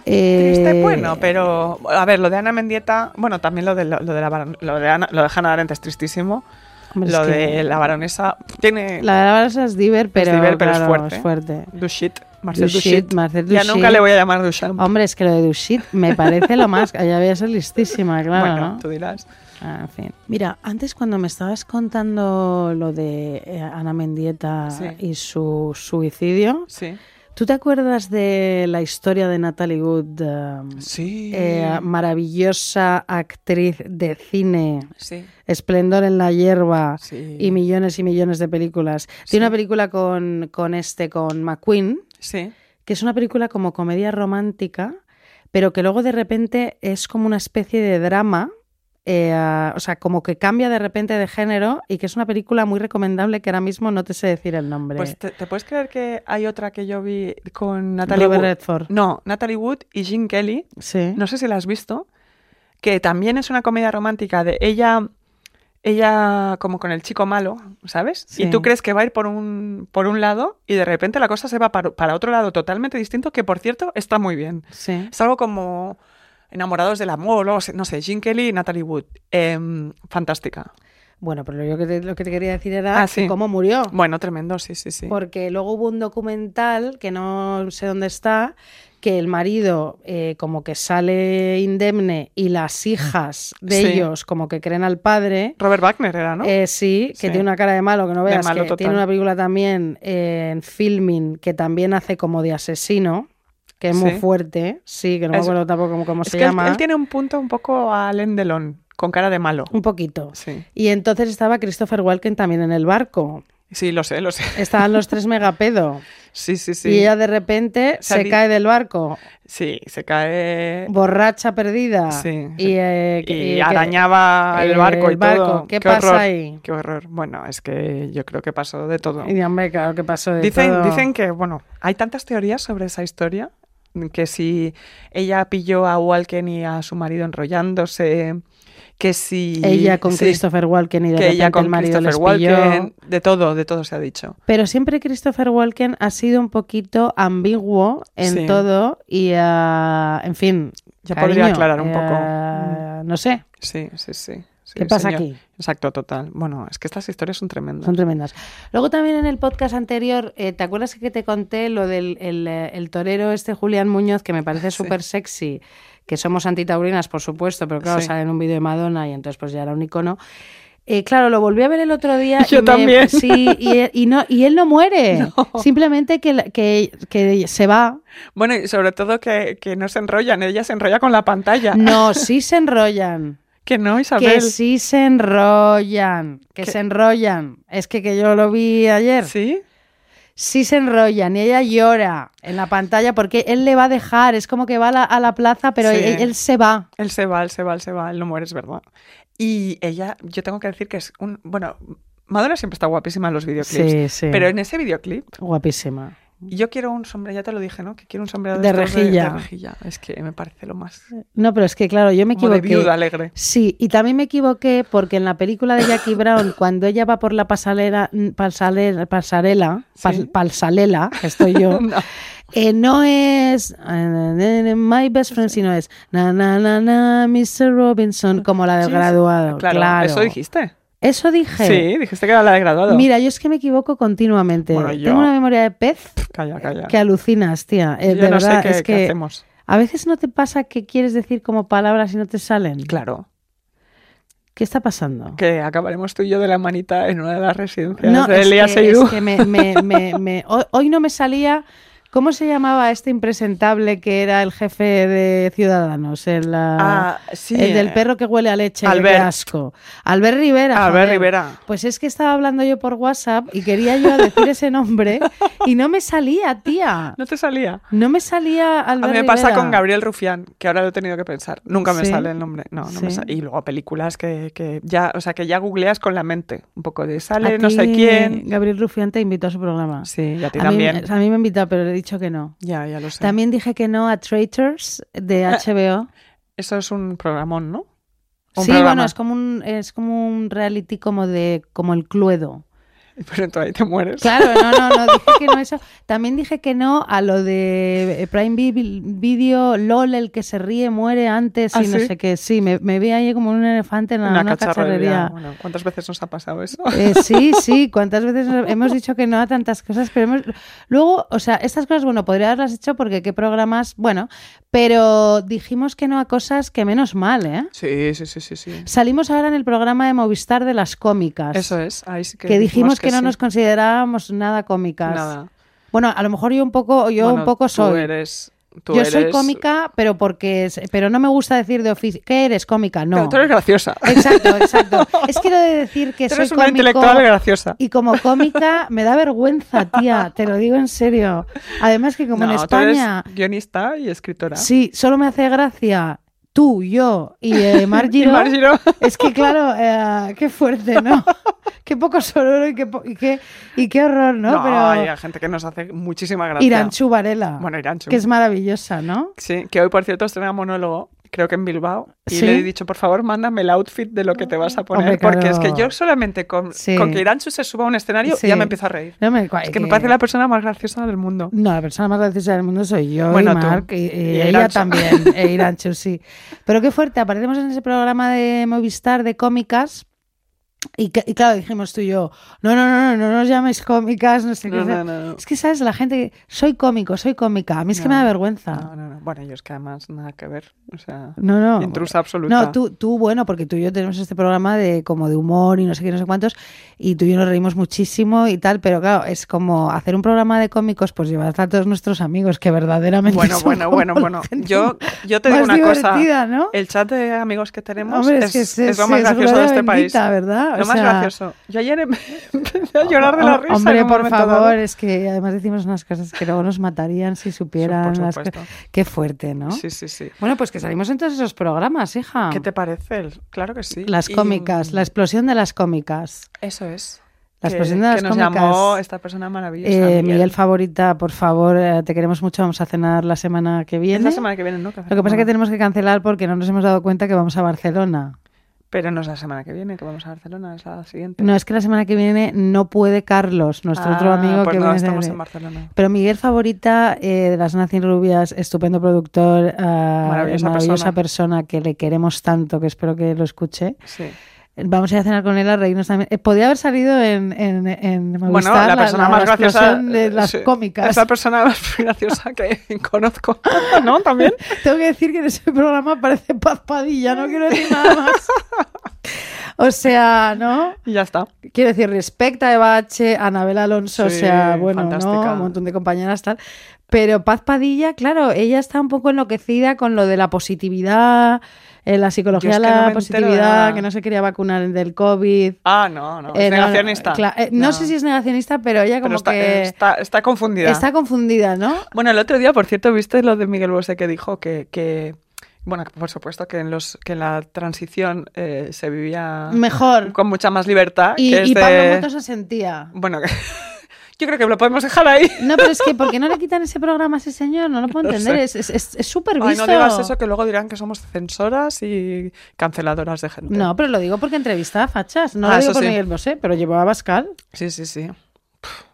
Triste, Eh, bueno, pero a ver, lo de Ana Mendieta, bueno, también lo de, lo, de la lo de, Ana- lo de Hannah Arendt es tristísimo. hombre, es lo que de la baronesa tiene La de la Barça es diver, pero, diver, pero es claro, fuerte. es fuerte. Dushit, Marcel Dushit, Dushit. Marcel Ya Dushit. nunca le voy a llamar Duchamp. Hombre, es que lo de Dushit me parece lo más... Ya voy a ser listísima, claro, bueno, ¿no? tú dirás. Ah, en fin. Mira, antes cuando me estabas contando lo de eh, Ana Mendieta Sí. y su suicidio, Sí. ¿tú te acuerdas de la historia de Natalie Wood, um, Sí. eh, maravillosa actriz de cine, sí. esplendor en la hierba Sí. y millones y millones de películas? Tiene una película con, con este, con McQueen, Sí. que es una película como comedia romántica, pero que luego de repente es como una especie de drama. Eh, ah, o sea, como que cambia de repente de género y que es una película muy recomendable que ahora mismo no te sé decir el nombre. Pues te, te puedes creer que hay otra que yo vi con Natalie Robert Wood. Redford. No, Natalie Wood y Jean Kelly. Sí. No sé si la has visto. Que también es una comedia romántica de ella. Ella como con el chico malo, ¿sabes? Sí. Y tú crees que va a ir por un, por un lado y de repente la cosa se va para, para otro lado totalmente distinto, que por cierto está muy bien. Sí. Es algo como enamorados del amor, o no sé, Jean Kelly y Natalie Wood. Em, fantástica. Bueno, pero yo que te- lo que te quería decir era Ah, sí. cómo murió. Bueno, tremendo, sí, sí, sí. Porque luego hubo un documental que no sé dónde está, que el marido eh, como que sale indemne y las hijas de Sí. ellos como que creen al padre. Robert Wagner era, ¿no? Eh, sí, que Sí. tiene una cara de malo, que no De veas, malo que total. tiene una película también eh, en filming que también hace como de asesino, que es muy fuerte, sí, que no me acuerdo tampoco cómo, cómo es se que llama. él tiene un punto un poco a Alain Delon, con cara de malo. Un poquito. Sí, Y entonces estaba Christopher Walken también en el barco. sí, lo sé, lo sé. Estaban los tres megapedo. Sí, sí, sí. Y ella de repente Se cae del barco, Sí, se cae borracha perdida. Sí, y, eh, y que- arañaba el barco y el barco. todo. ¿Qué pasa horror, ahí? Qué horror. Bueno, es que yo creo que pasó de todo. Y hombre, claro que pasó de Dicen, todo. dicen que, bueno, hay tantas teorías sobre esa historia, que si ella pilló a Walken y a su marido enrollándose, que si... Ella con sí, Christopher Walken y de que repente ella con el marido Christopher les pilló. Walken, de todo, de todo se ha dicho. Pero siempre Christopher Walken ha sido un poquito ambiguo en Sí. todo y, ah, en fin. Ya cariño, podría aclarar un eh, poco. No sé, Sí, sí, sí. Sí, ¿qué pasa señor. aquí? Exacto, total. Bueno, es que estas historias son tremendas. Son tremendas. Luego también en el podcast anterior, eh, ¿te acuerdas que te conté lo del el, eh, el torero este Julián Muñoz, que me parece Sí. súper sexy, que somos antitaurinas, por supuesto, pero claro, Sí. sale en un vídeo de Madonna y entonces pues ya era un icono. Eh, claro, lo volví a ver el otro día. Yo y me- también. Sí, y, y no, y él no muere. Simplemente que, que, que se va. Bueno, y sobre todo que, que no se enrollan, ella se enrolla con la pantalla. No, sí se enrollan. Que no, Que Isabel. sí se enrollan, que ¿Qué? se enrollan. Es que, que yo lo vi ayer. ¿Sí? Sí se enrollan y ella llora en la pantalla porque él le va a dejar. Es como que va a la, a la plaza, pero Sí. él, él se va. Él se va, él se va, él se va, él no muere, es verdad. Y ella, yo tengo que decir que es un... Bueno, Madonna siempre está guapísima en los videoclips. Sí, sí. Pero en ese videoclip, Guapísima. Yo quiero un sombrero, ya te lo dije, ¿no? Que quiero un sombrero De rejilla. De, rejilla. Es que me parece lo más... No, pero es que claro, yo me Como de equivoqué. viuda alegre. Sí, y también me equivoqué porque en la película de Jackie Brown, cuando ella va por la pasarela, pasarela, pasarela, pas- Sí. que estoy yo, No. eh, no es eh, My Best Friend, sino es na na na na Mr. Robinson, como la del graduado. Claro, Claro, eso dijiste. Eso dije. Sí, dijiste que era la de graduado. Mira, yo es que me equivoco continuamente. Bueno, yo- Tengo una memoria de pez Calla, calla. que alucinas, tía. Eh, Yo de no verdad, sé qué, es qué que hacemos. a veces no te pasa que quieres decir como palabras y no te salen. Claro, ¿Qué está pasando? que acabaremos tú y yo de la manita en una de las residencias No, de es Elías que, Seydoux. es que me, me- me- me- hoy, hoy no me salía. ¿Cómo se llamaba este impresentable que era el jefe de Ciudadanos? El, ah, sí. el del perro que huele a leche, qué Albert. asco. Albert Rivera. Albert joder. Rivera. Pues es que estaba hablando yo por WhatsApp y quería yo decir ese nombre y no me salía, tía. ¿No te salía? No me salía A Albert mí me pasa Rivera. con Gabriel Rufián, que ahora lo he tenido que pensar. Nunca me Sí. sale el nombre. No, no me sale. Y luego películas que, que ya, o sea, que ya googleas con la mente. Un poco de A sale no sé quién. Gabriel Rufián te invitó a su programa. Sí, y a ti a, mí, también. a mí me invitó, pero dicho que no. Ya, ya lo sé. También dije que no a Traitors de Ah, HBO. Eso es un programón, ¿no? Un Sí, programa. bueno, es como un es como un reality como de como el Cluedo. Pero tú ahí te mueres. Claro, no, no, no, dije que no eso. También dije que no a lo de eh, Prime Vi- Video, LOL, el que se ríe muere antes y ¿Ah, no sí? sé qué. Sí, me, me vi ahí como un elefante en Una una cacharrería. cacharrería. Bueno, ¿cuántas veces nos ha pasado eso? Eh, sí, sí, cuántas veces hemos dicho que no a tantas cosas, pero hemos... luego, o sea, estas cosas, bueno, podría haberlas hecho porque qué programas, bueno, pero dijimos que no a cosas que menos mal, ¿eh? Sí, sí, sí, sí, sí. Salimos ahora en el programa de Movistar de las cómicas. Eso es. Ahí sí que, Que, dijimos que, no sí. nos considerábamos nada cómicas. Nada. Bueno, a lo mejor yo un poco, yo Bueno, un poco Tú soy. eres. tú yo soy eres- cómica, pero porque pero no me gusta decir de oficio. ¿Qué eres cómica? No. Pero tú eres graciosa. Exacto, exacto. Es que lo de decir que Tú soy eres una cómico intelectual graciosa. y como cómica me da vergüenza, tía, te lo digo en serio. Además que como en No, tú eres España, guionista y escritora. sí, solo me hace gracia tú, yo y eh, Mar. Es que claro, eh, qué fuerte, ¿no? qué poco sonoro y qué, y qué, y qué horror, ¿no? No, Pero hay gente que nos hace muchísima gracia. Iranchu Varela, Bueno, Iranchu. que es maravillosa, ¿no? Sí, que hoy, por cierto, estrena monólogo, creo que en Bilbao. Y ¿Sí? le he dicho, por favor, mándame el outfit de lo que te vas a poner. Hombre, Porque es que yo solamente con, Sí. con que Iranchu se suba a un escenario Sí. ya me empiezo a reír. No me, Es que me parece la persona más graciosa del mundo. No, la persona más graciosa del mundo soy yo Bueno, y tú. Marc, y, y Y ella Iranchu. también, e Iranchu, sí. Pero qué fuerte, aparecemos en ese programa de Movistar de cómicas y, y claro, dijimos tú y yo, no, no, no, no, no nos llaméis cómicas, no sé qué. No, no, no, no. Es que, ¿sabes? La gente, soy cómico, soy cómica, a mí es que me da vergüenza. No, no, no. Bueno, yo es que además nada que ver. O sea, No, no. intrusa absoluta. No, tú, tú, bueno, porque tú y yo tenemos este programa de como de humor y no sé qué, no sé cuántos, y tú y yo nos reímos muchísimo y tal, pero claro, es como hacer un programa de cómicos, pues llevar a todos nuestros amigos que verdaderamente Bueno, son bueno, bueno, bueno. Yo, yo te digo una cosa. El chat de amigos que tenemos Hombre, es, que es lo más gracioso de este país. bendita, ¿verdad? Lo más sea, gracioso. Yo ayer em- empecé a llorar de la risa. Hombre, por favor, dado. es que además decimos unas cosas que luego nos matarían si supieran las cosas. Qué fuerte, ¿no? Sí, sí, sí. Bueno, pues que salimos en todos esos programas, hija. ¿Qué te parece? Claro que sí. Las Y- cómicas, la explosión de las cómicas. Eso es. La Que- las que nos cómicas. llamó esta persona maravillosa. Eh, Miguel. Miguel Favorita, por favor, eh, te queremos mucho. Vamos a cenar la semana que Es viene. la semana que viene, ¿no? Lo que pasa es que tenemos que cancelar porque no nos hemos dado cuenta que vamos a Barcelona. Pero no es la semana que viene, que vamos a Barcelona, es la siguiente. No, es que la semana que viene no puede Carlos, nuestro otro Ah, amigo pues que no, viene estamos de- en Barcelona. Pero Miguel Favorita, eh, de las Nacin Rubias, estupendo productor, ah, Maravillosa maravillosa persona. persona que le queremos tanto, que espero que lo escuche. Sí. Vamos a ir a cenar con él a reírnos también. Eh, podía haber salido en, en, en Movistar, Bueno, la persona más graciosa. de las sí, cómicas. Es la persona más graciosa que conozco. ¿No? También. Tengo que decir que en ese programa aparece Paz Padilla, no quiero decir nada más. O sea, ¿no? Y ya está. Quiero decir, respecta a Eva H., a Anabel Alonso, o sea, bueno. Un montón de compañeras tal. Pero Paz Padilla, claro, ella está un poco enloquecida con lo de la positividad, eh, la psicología de que la no positividad, que no se quería vacunar del COVID. Ah, no, no. Eh, es no, negacionista. eh, no sé si es negacionista, pero ella Pero como está, que está, está confundida. está confundida, ¿no? Bueno, el otro día, por cierto, viste lo de Miguel Bosé que dijo que, que bueno, por supuesto que en los que en la transición eh, se vivía Mejor. con mucha más libertad. Y, que y Pablo Motos se sentía. Bueno, que- yo creo que lo podemos dejar ahí. No, pero es que ¿por qué no le quitan ese programa a ese señor? No lo puedo No entender. sé. Es- Es es súper Ay, visto. no digas eso, que luego dirán que somos censoras y canceladoras de gente. No, pero lo digo porque entrevista a fachas. No Ah, lo digo por sí. Miguel Bosé, pero llevó a Bascal Sí, sí, sí.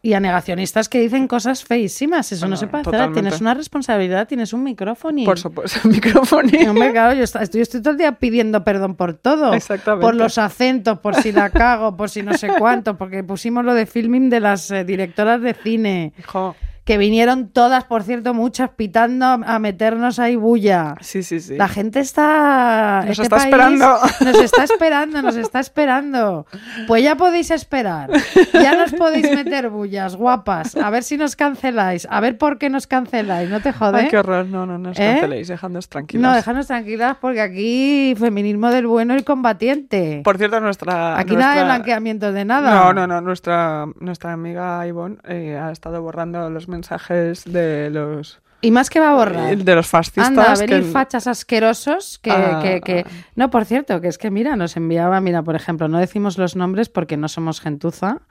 Y a negacionistas que dicen cosas feísimas. Eso no se puede hacer. Tienes una responsabilidad, tienes un micrófono y... Por supuesto, el micrófono. Hombre, claro, yo, estoy todo el día pidiendo perdón por todo. Exactamente. Por los acentos, por si la cago, por si no sé cuánto, porque pusimos lo de filming de las eh, directoras de cine, Hijo, que vinieron todas, por cierto, muchas pitando a, meternos ahí bulla. sí, sí, sí. La gente está... Nos este está país esperando. Nos está esperando, nos está esperando. Pues ya podéis esperar. Ya nos podéis meter bullas, guapas. A ver si nos canceláis. A ver por qué nos canceláis. No te jode. Ay, qué horror. No, no, no os ¿Eh? canceléis, dejadnos tranquilos. No, déjanos tranquilas porque aquí feminismo del bueno y combatiente. Por cierto, nuestra. aquí nada de nuestra- blanqueamiento de nada. No, no, no. Nuestra, nuestra amiga Ivonne eh, ha estado borrando los mensajes de los Y más que va a borrar. de los fascistas. Anda, a venir que- fachas asquerosos que, Ah. que- que- No, por cierto, que es que mira, nos enviaba, mira, por ejemplo, no decimos los nombres porque no somos gentuza,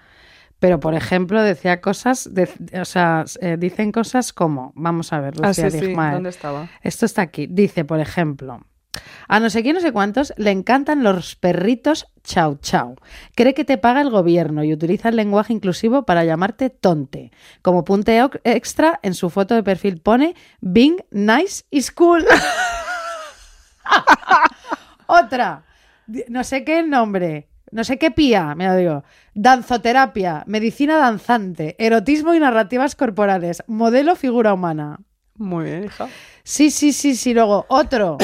pero por ejemplo decía cosas, de- o sea, eh, dicen cosas como, vamos a ver, Ah, Lucía sí, sí. Ligmaer. ¿Dónde estaba? Esto está aquí. Dice, por ejemplo, a no sé quién, no sé cuántos, le encantan los perritos chau chau. Cree que te paga el gobierno y utiliza el lenguaje inclusivo para llamarte tonte. Como punte extra, en su foto de perfil pone Being nice is cool. Otra. No sé qué nombre. No sé qué pía, me lo digo. Danzoterapia, medicina danzante, erotismo y narrativas corporales, modelo figura humana. Muy bien, hija. Sí, sí, sí, sí. Luego, otro.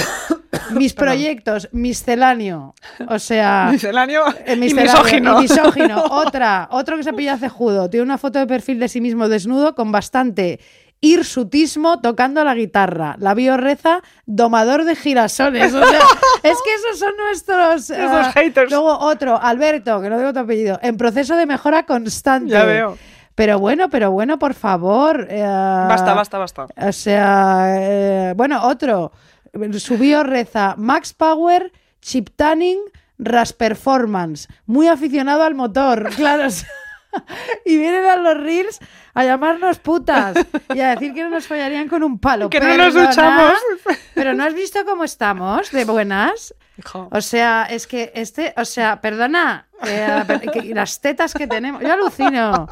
Mis proyectos, misceláneo. O sea. Misceláneo eh, y misógino. y misógino. Otra. Otro que se pilla cejudo. Tiene una foto de perfil de sí mismo desnudo con bastante hirsutismo tocando la guitarra. La bio reza, domador de girasoles. O sea, es que esos son nuestros. Esos ah, haters. Luego otro, Alberto, que no digo tu apellido, en proceso de mejora constante. Ya veo. Pero bueno, pero bueno, por favor. eh, Basta, basta, basta. o sea, eh, bueno, otro. Subió reza Max Power, Chip Tuning, Ras Performance. Muy aficionado al motor, claro. y vienen a los Reels a llamarnos putas y a decir que no nos fallarían con un palo. Que no nos duchamos. Pero no has visto cómo estamos de buenas. Hijo. O sea, es que este, o sea, perdona, eh, que las tetas que tenemos, yo alucino.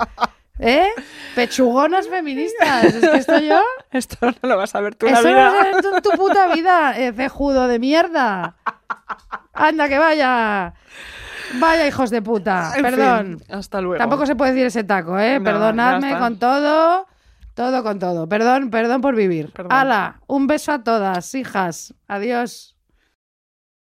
¿Eh? Pechugonas feministas. Es que esto yo. Esto no lo vas a ver tú en la Eso no vida. lo sabes tú en tu puta vida, eh, cejudo de mierda. Anda, que vaya. Vaya, hijos de puta. En Perdón. fin, hasta luego. Tampoco se puede decir ese taco, ¿eh? No, Perdonadme con todo. Todo con todo. Perdón, perdón por vivir. Perdón. Hala, un beso a todas, hijas. Adiós.